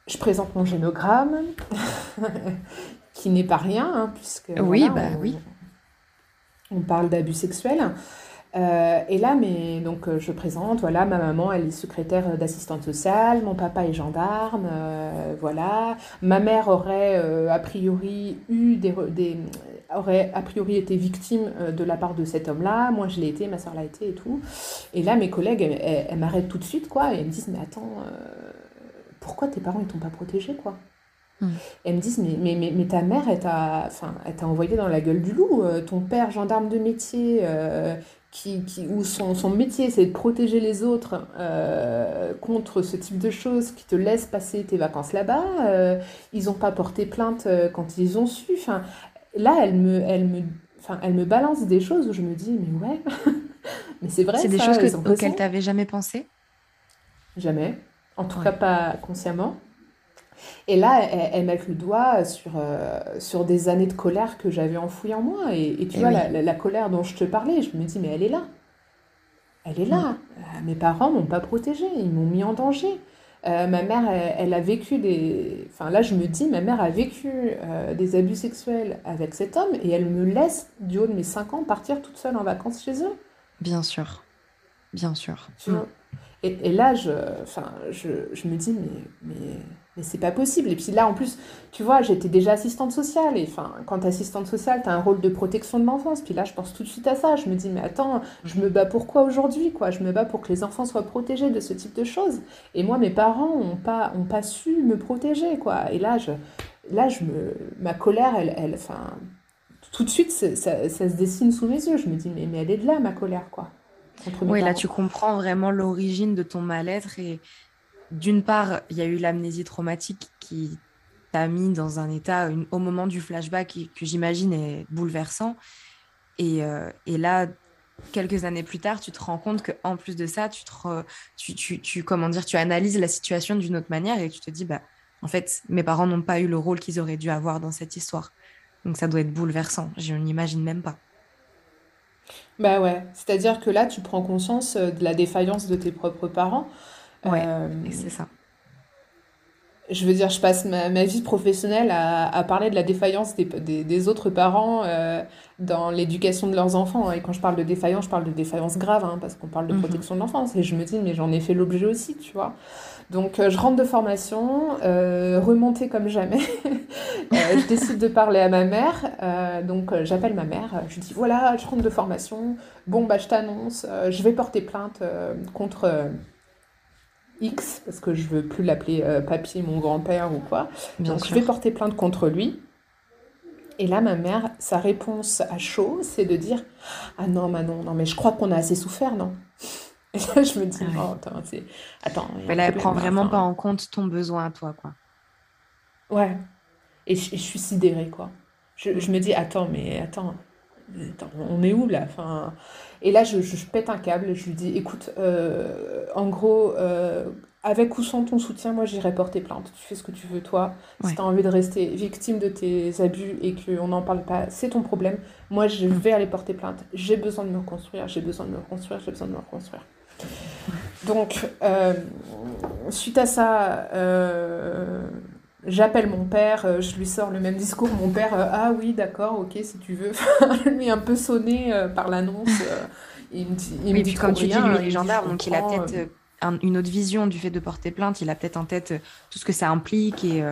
je présente mon génogramme qui n'est pas rien hein, puisque oui bah oui on parle d'abus sexuels. Euh, et là, mais, donc, euh, je présente, voilà, ma maman, elle est secrétaire d'assistante sociale, mon papa est gendarme, euh, voilà. Ma mère aurait a priori eu des, des, aurait a priori été victime de la part de cet homme-là. Moi, je l'ai été, ma soeur l'a été et tout. Et là, mes collègues, elles, m'arrêtent tout de suite, quoi, et elles me disent, mais attends, pourquoi tes parents, ils t'ont pas protégé, quoi? Hmm. Elles me disent, mais, mais, mais, mais ta mère, elle t'a envoyé dans la gueule du loup. ton père, gendarme de métier, qui, où son, son métier c'est de protéger les autres euh, contre ce type de choses, qui te laissent passer tes vacances là-bas, euh, ils n'ont pas porté plainte euh, quand ils ont su. Enfin, là, elle me, elle, me, enfin, elle me balance des choses où je me dis, mais ouais, mais c'est vrai. C'est des choses que, auxquelles tu n'avais jamais pensé? Jamais. En tout cas, pas consciemment. Et là, elle, met le doigt sur, euh, sur des années de colère que j'avais enfouies en moi. Et, tu eh vois, la, colère dont je te parlais, je me dis, mais elle est là. Elle est là. Mm. Euh, mes parents m'ont pas protégée, ils m'ont mis en danger. Euh, ma mère, elle, a vécu des... Enfin là, je me dis, ma mère a vécu des abus sexuels avec cet homme et elle me laisse, du haut de mes 5 ans, partir toute seule en vacances chez eux. Bien sûr. Bien sûr. Mm. et, là, je, enfin, je, je me dis, mais, mais mais c'est pas possible. Et puis là, en plus, tu vois, j'étais déjà assistante sociale. Et enfin, quand tu assistante sociale, tu as un rôle de protection de l'enfance. Puis là, je pense tout de suite à ça. Je me dis, mais attends, je me bats pour quoi aujourd'hui quoi? Je me bats pour que les enfants soient protégés de ce type de choses. Et moi, mes parents n'ont pas, ont pas su me protéger. quoi. Et là, je, là je me, ma colère, elle, elle, enfin, tout de suite, ça, ça, se dessine sous mes yeux. Je me dis, mais, mais elle est de là, ma colère. quoi. Oui, là, tu comprends vraiment l'origine de ton mal-être et d'une part, il y a eu l'amnésie traumatique qui t'a mis dans un état au moment du flashback que j'imagine est bouleversant. Euh, et, là, quelques années plus tard, tu te rends compte qu'en plus de ça, tu, tu, tu, comment dire, tu analyses la situation d'une autre manière et tu te dis, bah, en fait, mes parents n'ont pas eu le rôle qu'ils auraient dû avoir dans cette histoire. Donc ça doit être bouleversant. Je n'imagine même pas. Bah ouais, c'est-à-dire que là, tu prends conscience euh, de la défaillance de tes propres parents. Ouais, euh, c'est ça. Je veux dire, je passe ma, vie professionnelle à, parler de la défaillance des, des, autres parents euh, dans l'éducation de leurs enfants. Et quand je parle de défaillance, je parle de défaillance grave, hein, parce qu'on parle de mhm. protection de l'enfance. Et je me dis, mais j'en ai fait l'objet aussi, tu vois. Donc, euh, je rentre de formation, remontée comme jamais. je décide de parler à ma mère. donc, j'appelle ma mère. Je dis, voilà, je rentre de formation. Bon, bah, je t'annonce, je vais porter plainte contre X, parce que je veux plus l'appeler euh, papy, mon grand-père ou quoi. Donc je vais porter plainte contre lui. Et là, ma mère, sa réponse à chaud, c'est de dire Ah non, Manon, non, mais je crois qu'on a assez souffert, non? Et là, je me dis ah Oh, attends, c'est. Attends. Mais là, elle prend vraiment pas en compte ton besoin à toi, quoi. Ouais. Et je, suis sidérée, quoi. Je, je, me dis Attends, mais attends, on est où là? Enfin, Et là, je, pète un câble, je lui dis, écoute, euh, en gros, euh, avec ou sans ton soutien, moi j'irai porter plainte. Tu fais ce que tu veux, toi. Si tu as envie de rester victime de tes abus et qu'on n'en parle pas, c'est ton problème. Moi, je vais aller porter plainte. J'ai besoin de me reconstruire, j'ai besoin de me reconstruire, j'ai besoin de me reconstruire. Donc, euh, suite à ça, J'appelle mon père, euh, je lui sors le même discours. Mon père, euh, ah oui, d'accord, ok, si tu veux. lui, un peu sonné euh, par l'annonce. il me dit, il me dit quand tu dis, lui, est gendarme, donc il a peut-être une autre vision du fait de porter plainte. Il a peut-être en tête tout ce que ça implique et,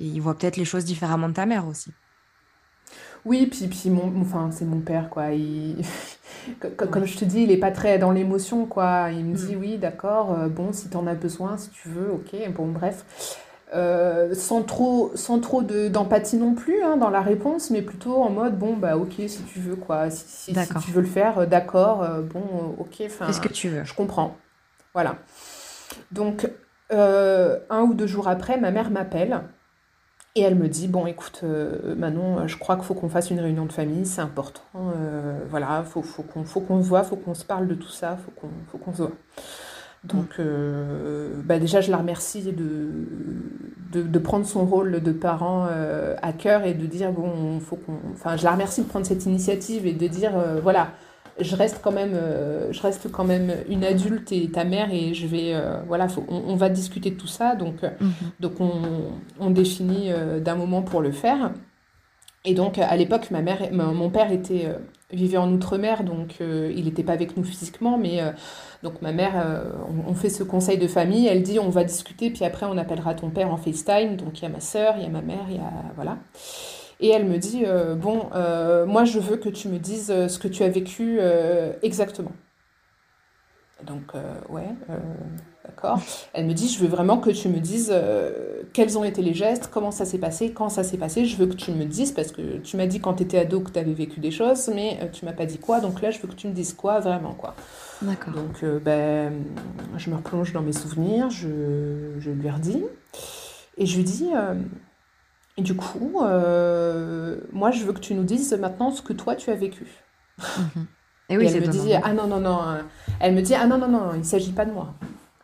il voit peut-être les choses différemment de ta mère aussi. Oui, puis, puis mon, enfin, c'est mon père, quoi. comme, je te dis, il est pas très dans l'émotion, quoi. Il me dit, mm. oui, d'accord, bon, si tu en as besoin, si tu veux, ok, bon, bref. Euh, sans trop, sans trop d'empathie non plus hein, dans la réponse, mais plutôt en mode bon bah ok si tu veux quoi, si, tu veux le faire, d'accord, bon ok, enfin. ce que tu veux. Je comprends, voilà. Donc un ou deux jours après, ma mère m'appelle et elle me dit, bon, écoute, euh, Manon, je crois qu'il faut qu'on fasse une réunion de famille, c'est important. Euh, voilà, faut, faut qu'on faut qu'on se voit, faut qu'on se parle de tout ça, faut qu'on faut qu'on se voit. Donc, euh, bah déjà, je la remercie de, de, de, prendre son rôle de parent à cœur et de dire, bon, faut qu'on... Enfin, je la remercie de prendre cette initiative et de dire, voilà, je reste quand même, euh, je reste quand même une adulte et ta mère et je vais, euh, voilà, faut, on, va discuter de tout ça. Donc, euh, mhm. donc on, on définit d'un moment pour le faire. Et donc à l'époque, ma mère, mon père était vivait en outre-mer, donc il n'était pas avec nous physiquement, mais donc ma mère, on, on, fait ce conseil de famille. Elle dit, on va discuter, puis après on appellera ton père en FaceTime. Donc il y a ma sœur, il y a ma mère, il y a voilà. Et elle me dit, euh, bon, euh, moi je veux que tu me dises euh, ce que tu as vécu exactement. Donc, ouais, d'accord. Elle me dit, je veux vraiment que tu me dises quels ont été les gestes, comment ça s'est passé, quand ça s'est passé. Je veux que tu me dises, parce que tu m'as dit quand tu étais ado que tu avais vécu des choses, mais tu m'as pas dit quoi. Donc là, je veux que tu me dises quoi, vraiment, quoi. D'accord. Donc, ben, je me replonge dans mes souvenirs, je, je lui redis. Et je lui dis, et du coup, euh, moi, je veux que tu nous dises maintenant ce que toi, tu as vécu. Mhm. Et oui, elle me dit, ah non, non, non. Euh, elle me dit, ah non, non, non, il ne s'agit pas de moi.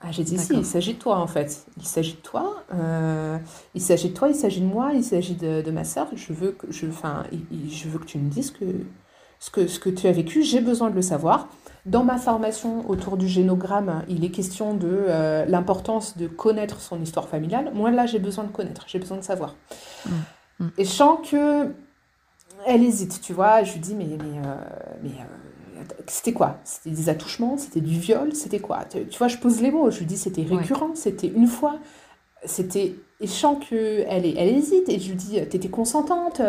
Ah, j'ai dit, si, il s'agit de toi, en fait. Il s'agit de toi. Euh, il s'agit de toi, il s'agit de moi, il s'agit de, de, ma sœur. Je veux que, je, enfin, je veux que tu me dises que, ce, que, ce que tu as vécu. J'ai besoin de le savoir. Dans ma formation autour du génogramme, il est question de euh, l'importance de connaître son histoire familiale. Moi, là, j'ai besoin de connaître, j'ai besoin de savoir. Mm. Mm. Et je sens que elle hésite, tu vois. Je lui dis, mais, mais, euh, mais euh, c'était quoi? C'était des attouchements? C'était du viol? C'était quoi? Tu, vois, je pose les mots. Je lui dis, c'était récurrent, c'était une fois. C'était. Et je sens qu'elle elle hésite. Et je lui dis, t'étais consentante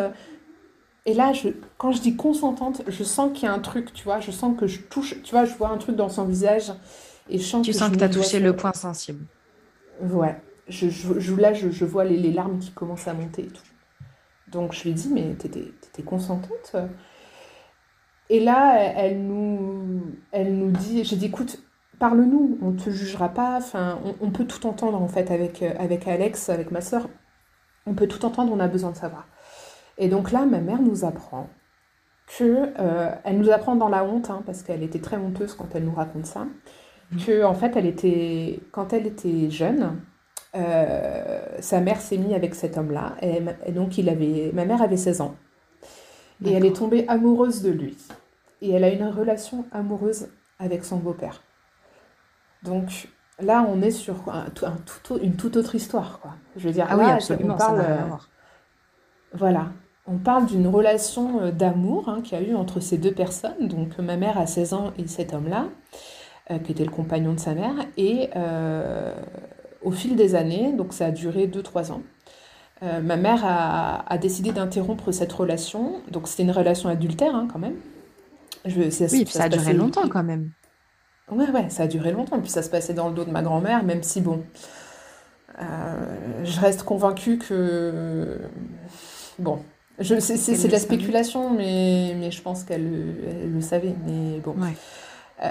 et là, je, quand je dis consentante, je sens qu'il y a un truc, tu vois, je sens que je touche, tu vois, je vois un truc dans son visage. Et je sens tu sens que tu as touché le point sensible. Ouais. Je, je, là, je, je vois les, les, larmes qui commencent à monter et tout. Donc je lui dis, mais t'étais, étais consentante? Et là, elle nous, elle nous dit, j'ai dit, écoute, parle-nous, on ne te jugera pas, enfin, on, on, peut tout entendre en fait avec, avec Alex, avec ma soeur. On peut tout entendre, on a besoin de savoir. Et donc là, ma mère nous apprend que, euh, elle nous apprend dans la honte, hein, parce qu'elle était très honteuse quand elle nous raconte ça, mmh. que en fait, elle était, quand elle était jeune, euh, sa mère s'est mise avec cet homme-là, et, donc il avait, ma mère avait 16 ans, et elle est tombée amoureuse de lui, et elle a une relation amoureuse avec son beau-père. Donc là, on est sur un, une toute autre histoire, quoi. Je veux dire, ah là, oui, absolument, on parle, voilà, on parle d'une relation euh, d'amour hein, qu'il y a eu entre ces deux personnes, donc ma mère a 16 ans et cet homme-là, euh, qui était le compagnon de sa mère, et euh, au fil des années, donc ça a duré 2-3 ans, ma mère a, décidé d'interrompre cette relation, donc c'était une relation adultère hein, quand même. Je, ça, oui, ça, a duré longtemps quand même. Ouais, ouais, ça a duré longtemps, puis ça se passait dans le dos de ma grand-mère, même si bon, je reste convaincue que, bon, c'est de la spéculation, mais, mais je pense qu'elle le savait. Mais bon. Euh,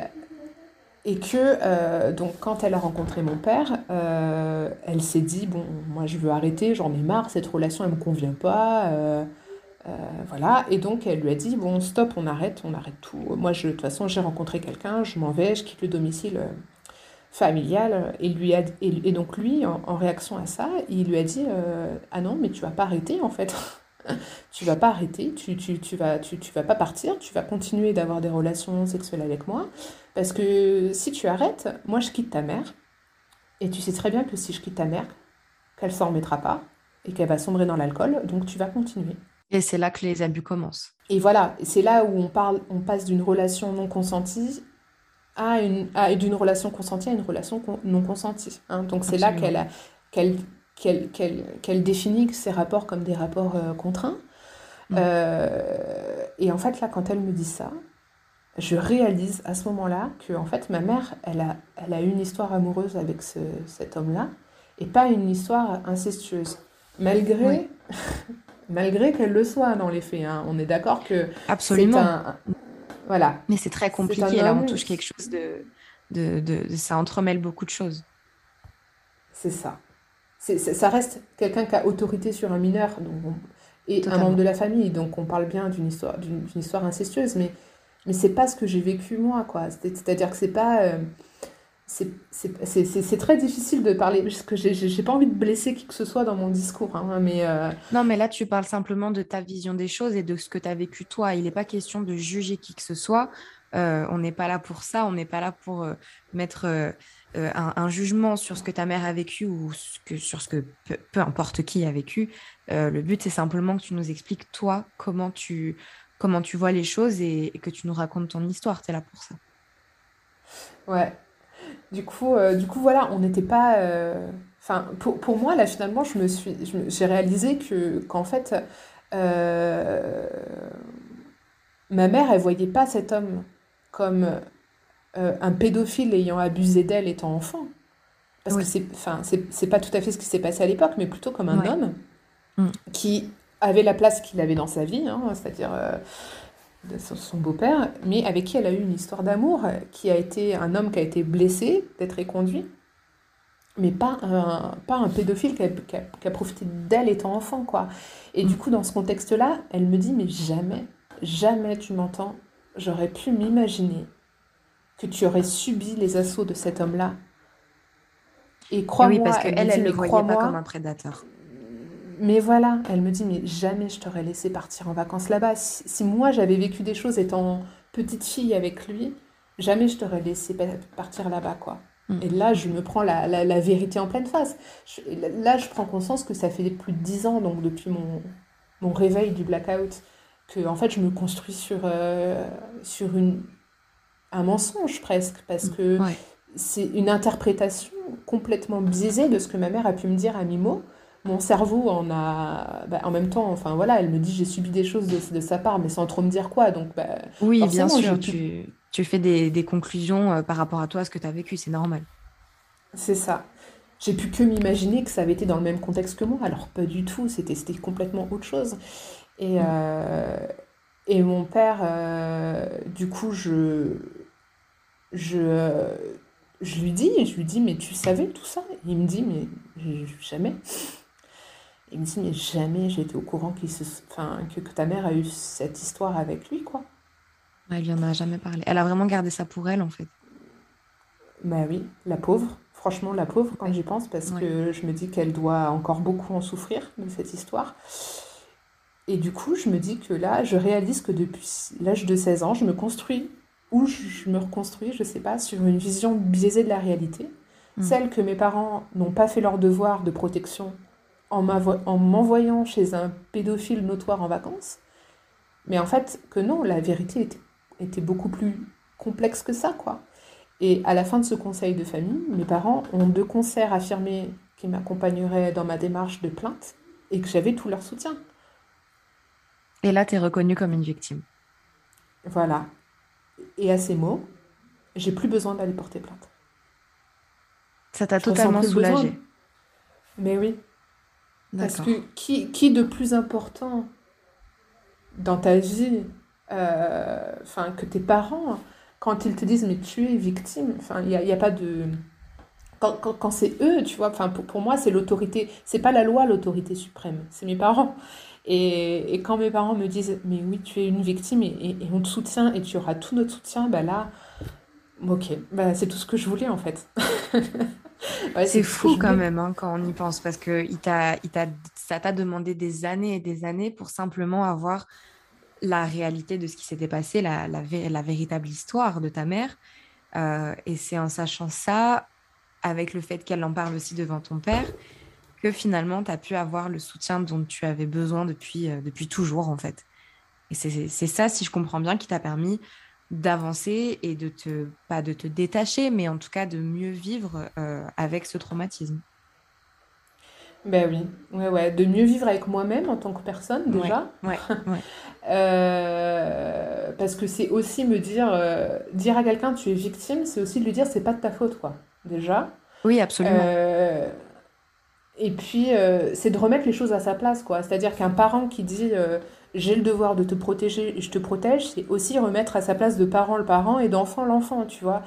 et que, euh, donc, quand elle a rencontré mon père, euh, elle s'est dit Bon, moi, je veux arrêter, j'en ai marre, cette relation, elle me convient pas. voilà. Et donc, elle lui a dit Bon, stop, on arrête, on arrête tout. Moi, de toute façon, j'ai rencontré quelqu'un, je m'en vais, je quitte le domicile familial. Et, lui donc, lui, en, en, réaction à ça, il lui a dit Ah non, mais tu vas pas arrêter, en fait tu vas pas arrêter, tu, tu, tu vas, tu, tu, vas pas partir, tu vas continuer d'avoir des relations sexuelles avec moi. Parce que si tu arrêtes, moi je quitte ta mère. Et tu sais très bien que si je quitte ta mère, qu'elle s'en remettra pas et qu'elle va sombrer dans l'alcool, donc tu vas continuer. Et c'est là que les abus commencent. Et voilà, c'est là où on, parle, on passe d'une relation non consentie à une à, d'une relation consentie à une relation non consentie. Hein. Donc c'est là qu'elle qu'elle qu'elle définit ces rapports comme des rapports euh, contraints. Mm. Euh, et en fait, là, quand elle me dit ça, je réalise à ce moment-là que en fait, ma mère, elle a, elle a une histoire amoureuse avec ce, cet homme-là et pas une histoire incestueuse. Malgré, malgré qu'elle le soit dans les faits. Hein. On est d'accord que Absolument. Un... Voilà. Mais c'est très compliqué. Là, on touche quelque chose de, de, de, Ça entremêle beaucoup de choses. C'est ça. Ça reste quelqu'un qui a autorité sur un mineur donc et un membre de la famille. Donc on parle bien d'une histoire, d'une, histoire incestueuse. Mais, mais c'est pas ce que j'ai vécu moi. quoi. C'est-à-dire que c'est pas. Euh, c'est très difficile de parler, parce que j'ai pas envie de blesser qui que ce soit dans mon discours. Hein, mais euh, Non, mais là, tu parles simplement de ta vision des choses et de ce que tu as vécu toi. Il n'est pas question de juger qui que ce soit. Euh, on n'est pas là pour ça. On n'est pas là pour euh, mettre un, jugement sur ce que ta mère a vécu ou sur ce que peu, importe qui a vécu. le but, c'est simplement que tu nous expliques, toi, comment tu, comment tu vois les choses et, que tu nous racontes ton histoire. Tu es là pour ça. Ouais, du coup, euh, du coup, voilà, on n'était pas. Euh, enfin, pour, pour, moi, là, finalement, je me suis, j'ai réalisé que qu'en fait, euh, ma mère, elle voyait pas cet homme comme un pédophile ayant abusé d'elle étant enfant. Parce que c'est, enfin, c'est pas tout à fait ce qui s'est passé à l'époque, mais plutôt comme un homme mm. qui avait la place qu'il avait dans sa vie, hein, c'est-à-dire de son beau-père, mais avec qui elle a eu une histoire d'amour, qui a été un homme qui a été blessé d'être éconduit, mais pas un, pas un pédophile qui a, qui a, profité d'elle étant enfant, quoi. Et du coup, dans ce contexte-là, elle me dit, mais jamais, jamais tu m'entends, j'aurais pu m'imaginer que tu aurais subi les assauts de cet homme-là. Et crois-moi, oui, parce qu'elle, elle, ne le voyait pas comme un prédateur. Mais voilà, elle me dit, mais jamais je t'aurais laissé partir en vacances là-bas. Si, moi j'avais vécu des choses étant petite fille avec lui, jamais je t'aurais laissé partir là-bas, quoi. Mm. Et là, je me prends la, la, vérité en pleine face. là, je prends conscience que ça fait plus de dix ans, donc depuis mon, mon réveil du blackout, que en fait, je me construis sur, euh, sur une, un mensonge presque, parce que c'est une interprétation complètement biaisée de ce que ma mère a pu me dire à mi-mot mon cerveau en a. Bah, en même temps, enfin voilà, elle me dit j'ai subi des choses de, sa part, mais sans trop me dire quoi. Donc, bah, oui, bien sûr, tu, tu, fais des, des conclusions euh, par rapport à toi, à ce que tu as vécu, c'est normal. C'est ça. J'ai pu que m'imaginer que ça avait été dans le même contexte que moi, alors pas du tout, c'était complètement autre chose. Et, mm. euh, et mon père, euh, du coup, je. Je, je lui dis, je lui dis, mais tu savais tout ça? Il me dit, mais jamais. Il me dit, mais jamais j'étais au courant se... enfin, que, ta mère a eu cette histoire avec lui, quoi. Elle lui en a jamais parlé. Elle a vraiment gardé ça pour elle, en fait. Bah oui, la pauvre. Franchement, la pauvre, quand j'y pense, parce que je me dis qu'elle doit encore beaucoup en souffrir de cette histoire. Et du coup, je me dis que là, je réalise que depuis l'âge de 16 ans, je me construis, ou je me reconstruis, je sais pas, sur une vision biaisée de la réalité. Mm. Celle que mes parents n'ont pas fait leur devoir de protection en m'envoyant chez un pédophile notoire en vacances. Mais en fait, que non, la vérité était, beaucoup plus complexe que ça, quoi. Et à la fin de ce conseil de famille, mes parents ont de concert affirmé qu'ils m'accompagneraient dans ma démarche de plainte et que j'avais tout leur soutien. Et là, tu es reconnue comme une victime. Voilà. Et à ces mots, j'ai plus besoin d'aller porter plainte. Ça t'a totalement soulagée. Mais oui, parce que qui, qui de plus important dans ta vie, euh, enfin que tes parents, quand ils te disent mais tu es victime, enfin il n'y a, y a, pas de... Quand, quand, quand c'est eux, tu vois, enfin pour, pour moi c'est l'autorité, c'est pas la loi l'autorité suprême, c'est mes parents. Et, et, quand mes parents me disent mais oui tu es une victime et, et, on te soutient et tu auras tout notre soutien, bah là, ok, bah c'est tout ce que je voulais en fait. c'est fou quand même hein, quand on y pense parce que il il ça t'a demandé des années et des années pour simplement avoir la réalité de ce qui s'était passé, la, la, la véritable histoire de ta mère. Euh, et c'est en sachant ça, avec le fait qu'elle en parle aussi devant ton père, que finalement tu as pu avoir le soutien dont tu avais besoin depuis, euh, depuis toujours en fait. Et c'est, ça, si je comprends bien, qui t'a permis d'avancer et de te, pas de te détacher, mais en tout cas de mieux vivre euh, avec ce traumatisme. Ben oui, ouais, ouais, de mieux vivre avec moi-même en tant que personne déjà. Ouais, ouais, euh, parce que c'est aussi me dire, euh, dire à quelqu'un tu es victime, c'est aussi de lui dire c'est pas de ta faute quoi, déjà. Oui, absolument. Et puis, c'est de remettre les choses à sa place, quoi. C'est-à-dire qu'un parent qui dit j'ai le devoir de te protéger et je te protège, c'est aussi remettre à sa place de parent le parent et d'enfant l'enfant, tu vois.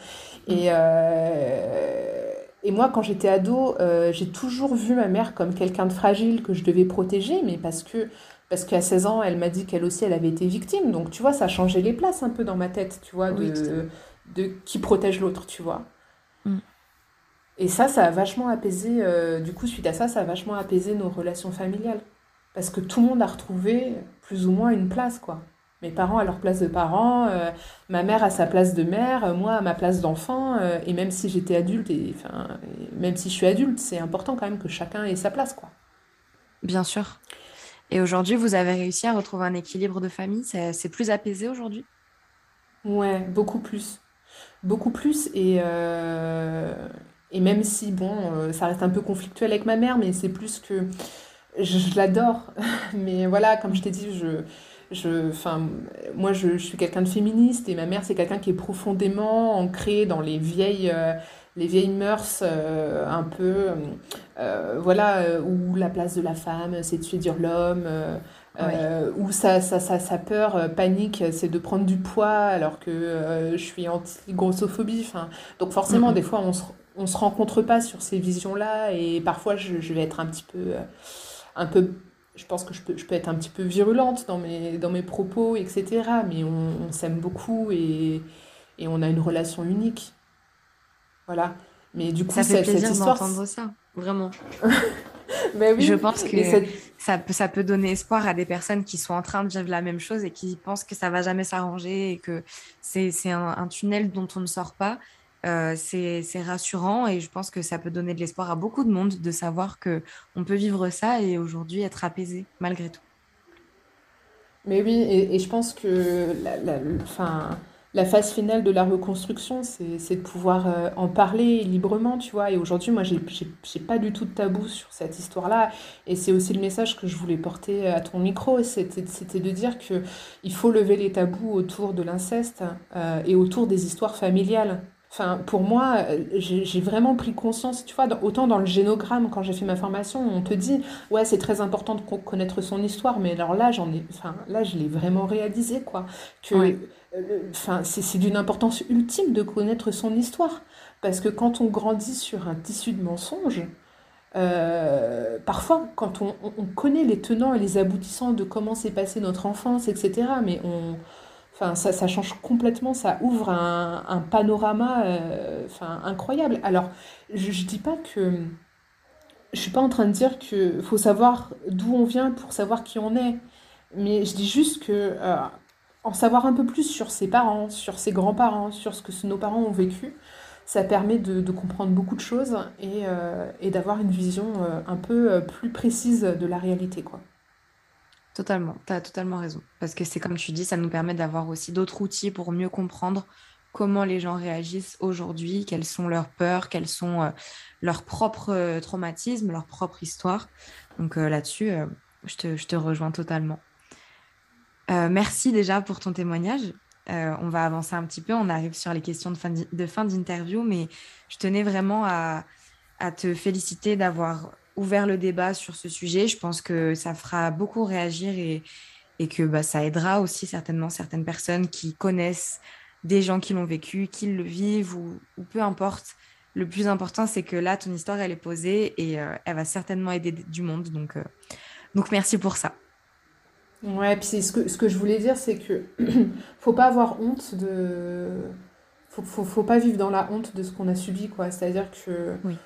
Et, euh, et moi, quand j'étais ado, euh, j'ai toujours vu ma mère comme quelqu'un de fragile que je devais protéger, mais parce que parce qu'à 16 ans, elle m'a dit qu'elle aussi, elle avait été victime. Donc, tu vois, ça a changé les places un peu dans ma tête, tu vois, de, de qui protège l'autre, tu vois. Mm. Et ça, ça a vachement apaisé, euh, du coup, suite à ça, ça a vachement apaisé nos relations familiales. Parce que tout le monde a retrouvé plus ou moins une place, quoi. Mes parents à leur place de parents, euh, ma mère à sa place de mère, euh, moi à ma place d'enfant. Et même si j'étais adulte, et, enfin, même si je suis adulte, c'est important quand même que chacun ait sa place, quoi. Bien sûr. Et aujourd'hui, vous avez réussi à retrouver un équilibre de famille C'est plus apaisé aujourd'hui? Ouais, beaucoup plus. Beaucoup plus. Et, et même si, bon, ça reste un peu conflictuel avec ma mère, mais c'est plus que je, l'adore. Mais voilà, comme je t'ai dit, je, je, moi, je, suis quelqu'un de féministe et ma mère, c'est quelqu'un qui est profondément ancré dans les vieilles, euh, les vieilles mœurs, euh, un peu, euh, voilà, où la place de la femme, c'est de séduire l'homme. où sa, sa, sa, peur, panique, c'est de prendre du poids alors que je suis anti-grossophobie. Donc forcément, des fois, on se, on se rencontre pas sur ces visions-là et parfois, je, je, vais être un petit peu un peu je pense que je peux, je peux être un petit peu virulente dans mes, dans mes propos, etc. Mais on, s'aime beaucoup et, et, on a une relation unique. Voilà. Mais du coup, ça fait plaisir d'entendre ça, vraiment. Ben oui, je pense que ça, peut, ça peut donner espoir à des personnes qui sont en train de vivre la même chose et qui pensent que ça va jamais s'arranger et que c'est un, un tunnel dont on ne sort pas. Euh, c'est rassurant et je pense que ça peut donner de l'espoir à beaucoup de monde de savoir que on peut vivre ça et aujourd'hui être apaisé malgré tout. Mais oui, et, je pense que la, la, phase finale de la reconstruction, c'est de pouvoir euh, en parler librement, tu vois. Et aujourd'hui, moi, j'ai pas du tout de tabou sur cette histoire-là. Et c'est aussi le message que je voulais porter à ton micro, c'était de dire que il faut lever les tabous autour de l'inceste euh, et autour des histoires familiales. Enfin, pour moi, j'ai vraiment pris conscience, tu vois, autant dans le génogramme, quand j'ai fait ma formation, on te dit, ouais, c'est très important de connaître son histoire, mais alors là, j'en ai, enfin, là, je l'ai vraiment réalisé, quoi. Que, euh, enfin, c'est d'une importance ultime de connaître son histoire. Parce que quand on grandit sur un tissu de mensonges, euh, parfois, quand on, on, connaît les tenants et les aboutissants de comment s'est passée notre enfance, etc., mais on Enfin, ça, change complètement, ça ouvre un, panorama euh, enfin, incroyable. Alors, je ne dis pas que... Je suis pas en train de dire qu'il faut savoir d'où on vient pour savoir qui on est. Mais je dis juste que euh, en savoir un peu plus sur ses parents, sur ses grands-parents, sur ce que nos parents ont vécu, ça permet de, de comprendre beaucoup de choses et, euh, et d'avoir une vision un peu plus précise de la réalité. quoi. Totalement, tu as totalement raison. Parce que c'est comme tu dis, ça nous permet d'avoir aussi d'autres outils pour mieux comprendre comment les gens réagissent aujourd'hui, quelles sont leurs peurs, quels sont euh, leurs propres euh, traumatismes, leur propre histoire. Donc euh, là-dessus, je te, rejoins totalement. merci déjà pour ton témoignage. on va avancer un petit peu, on arrive sur les questions de fin d'interview, mais je tenais vraiment à te féliciter d'avoir ouvert le débat sur ce sujet. Je pense que ça fera beaucoup réagir et, et que bah, ça aidera aussi certainement certaines personnes qui connaissent des gens qui l'ont vécu, qui le vivent ou, peu importe. Le plus important, c'est que là, ton histoire, elle est posée et euh, elle va certainement aider du monde. Donc, euh, donc merci pour ça. Ouais, puis ce que, ce que je voulais dire, c'est que faut pas avoir honte de. Faut, faut, faut, pas vivre dans la honte de ce qu'on a subi, quoi. C'est-à-dire que oui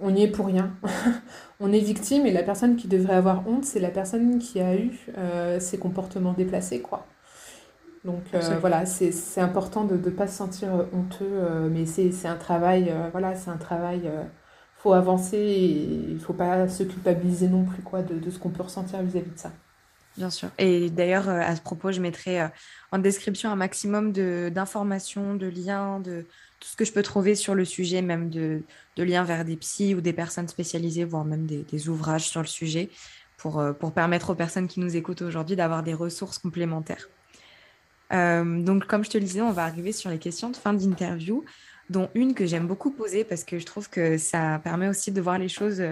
on n'y est pour rien. on est victime et la personne qui devrait avoir honte, c'est la personne qui a eu euh, ces comportements déplacés, quoi. Donc euh, voilà, c'est important de ne pas se sentir honteux, euh, mais c'est un travail, voilà, c'est un travail, faut avancer et il faut pas se culpabiliser non plus, quoi, de, de ce qu'on peut ressentir vis-à-vis de ça. Bien sûr. Et d'ailleurs, à ce propos, je mettrai en description un maximum d'informations, de, liens, de tout ce que je peux trouver sur le sujet, même de, liens vers des psys ou des personnes spécialisées, voire même des, ouvrages sur le sujet, pour, euh, pour permettre aux personnes qui nous écoutent aujourd'hui d'avoir des ressources complémentaires. Euh, donc, comme je te le disais, on va arriver sur les questions de fin d'interview, dont une que j'aime beaucoup poser parce que je trouve que ça permet aussi de voir les choses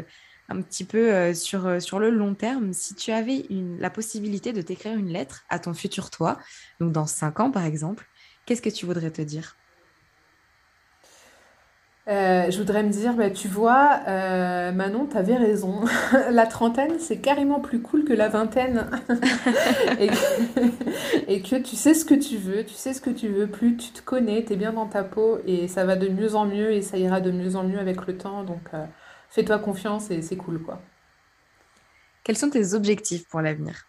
un petit peu euh, sur, euh, sur le long terme, si tu avais une, la possibilité de t'écrire une lettre à ton futur toi, donc dans cinq ans par exemple, qu'est-ce que tu voudrais te dire? Euh, je voudrais me dire, bah, tu vois, Manon, t'avais raison. la trentaine, c'est carrément plus cool que la vingtaine. et, que, tu sais ce que tu veux, tu sais ce que tu veux, plus tu te connais, t'es bien dans ta peau et ça va de mieux en mieux et ça ira de mieux en mieux avec le temps. Donc, fais-toi confiance et c'est cool, quoi. Quels sont tes objectifs pour l'avenir?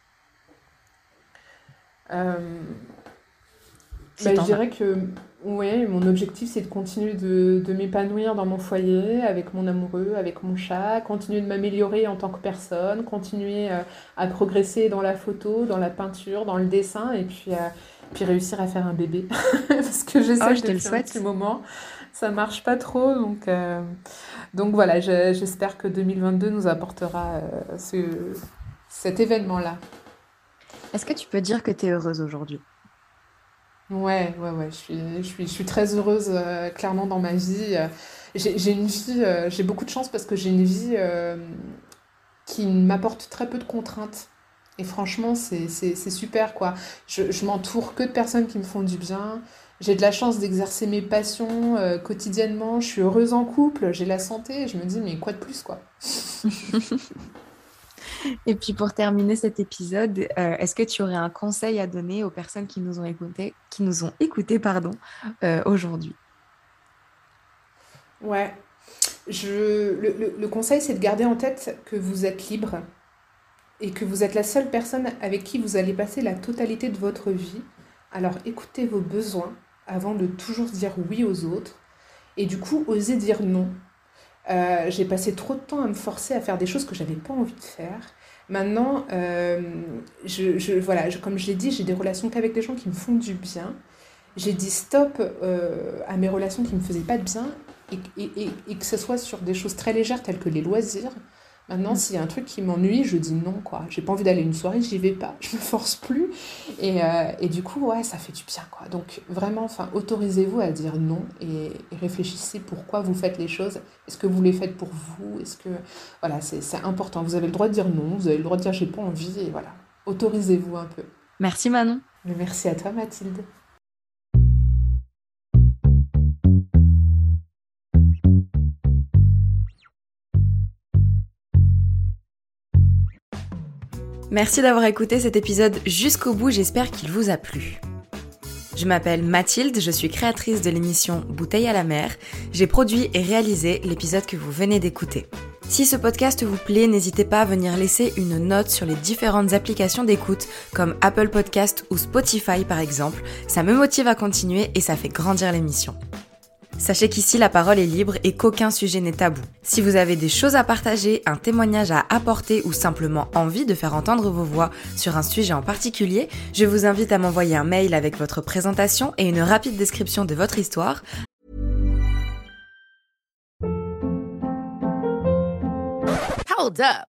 Bah, Je dirais que oui, mon objectif, c'est de continuer de, de m'épanouir dans mon foyer, avec mon amoureux, avec mon chat, continuer de m'améliorer en tant que personne, continuer euh, à progresser dans la photo, dans la peinture, dans le dessin, et puis, euh, puis réussir à faire un bébé. Parce que j'essaie oh, depuis un petit moment. Ça marche pas trop, donc, euh, donc voilà, j'espère que 2022 nous apportera ce, cet événement-là. Est-ce que tu peux dire que tu es heureuse aujourd'hui? Ouais, ouais, ouais, je suis, je suis, je suis très heureuse euh, clairement dans ma vie. Euh, j'ai une vie, euh, j'ai beaucoup de chance parce que j'ai une vie qui m'apporte très peu de contraintes. Et franchement, c'est super quoi. Je, je m'entoure que de personnes qui me font du bien. J'ai de la chance d'exercer mes passions quotidiennement. Je suis heureuse en couple, j'ai la santé. Je me dis, mais quoi de plus quoi? Et puis pour terminer cet épisode, euh, est-ce que tu aurais un conseil à donner aux personnes qui nous ont écoutés, qui nous ont écouté pardon, euh, aujourd'hui? Ouais, je, le, le, conseil c'est de garder en tête que vous êtes libre et que vous êtes la seule personne avec qui vous allez passer la totalité de votre vie. Alors écoutez vos besoins avant de toujours dire oui aux autres et du coup osez dire non euh, j'ai passé trop de temps à me forcer à faire des choses que j'avais pas envie de faire. Maintenant, euh, je, voilà, comme je l'ai dit, j'ai des relations qu'avec des gens qui me font du bien. J'ai dit stop euh, à mes relations qui ne me faisaient pas de bien et, que ce soit sur des choses très légères telles que les loisirs, Maintenant, s'il y a un truc qui m'ennuie, je dis non, quoi. J'ai pas envie d'aller une soirée, j'y vais pas, je me force plus. Et, euh, et, du coup, ouais, ça fait du bien, quoi. Donc, vraiment, enfin, autorisez-vous à dire non et, réfléchissez pourquoi vous faites les choses. Est-ce que vous les faites pour vous? Est-ce que. Voilà, c'est important. Vous avez le droit de dire non, vous avez le droit de dire j'ai pas envie, et voilà. Autorisez-vous un peu. Merci Manon. merci à toi, Mathilde. Merci d'avoir écouté cet épisode jusqu'au bout, j'espère qu'il vous a plu. Je m'appelle Mathilde, je suis créatrice de l'émission Bouteille à la mer. J'ai produit et réalisé l'épisode que vous venez d'écouter. Si ce podcast vous plaît, n'hésitez pas à venir laisser une note sur les différentes applications d'écoute comme Apple Podcast ou Spotify par exemple. Ça me motive à continuer et ça fait grandir l'émission. Sachez qu'ici la parole est libre et qu'aucun sujet n'est tabou. Si vous avez des choses à partager, un témoignage à apporter ou simplement envie de faire entendre vos voix sur un sujet en particulier, je vous invite à m'envoyer un mail avec votre présentation et une rapide description de votre histoire Hold up.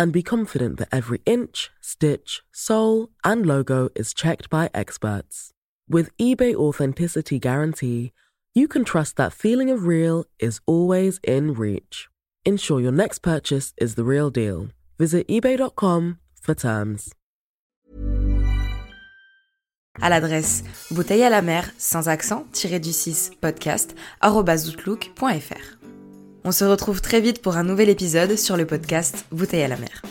and be confident that every inch, stitch, sole, and logo is checked by experts. With eBay Authenticity Guarantee, you can trust that feeling of real is always in reach. Ensure your next purchase is the real deal. Visit eBay.com for terms. À l'adresse bouteille à la mer sans accent du 6 podcast On se retrouve très vite pour un nouvel épisode sur le podcast Bouteille à la mer.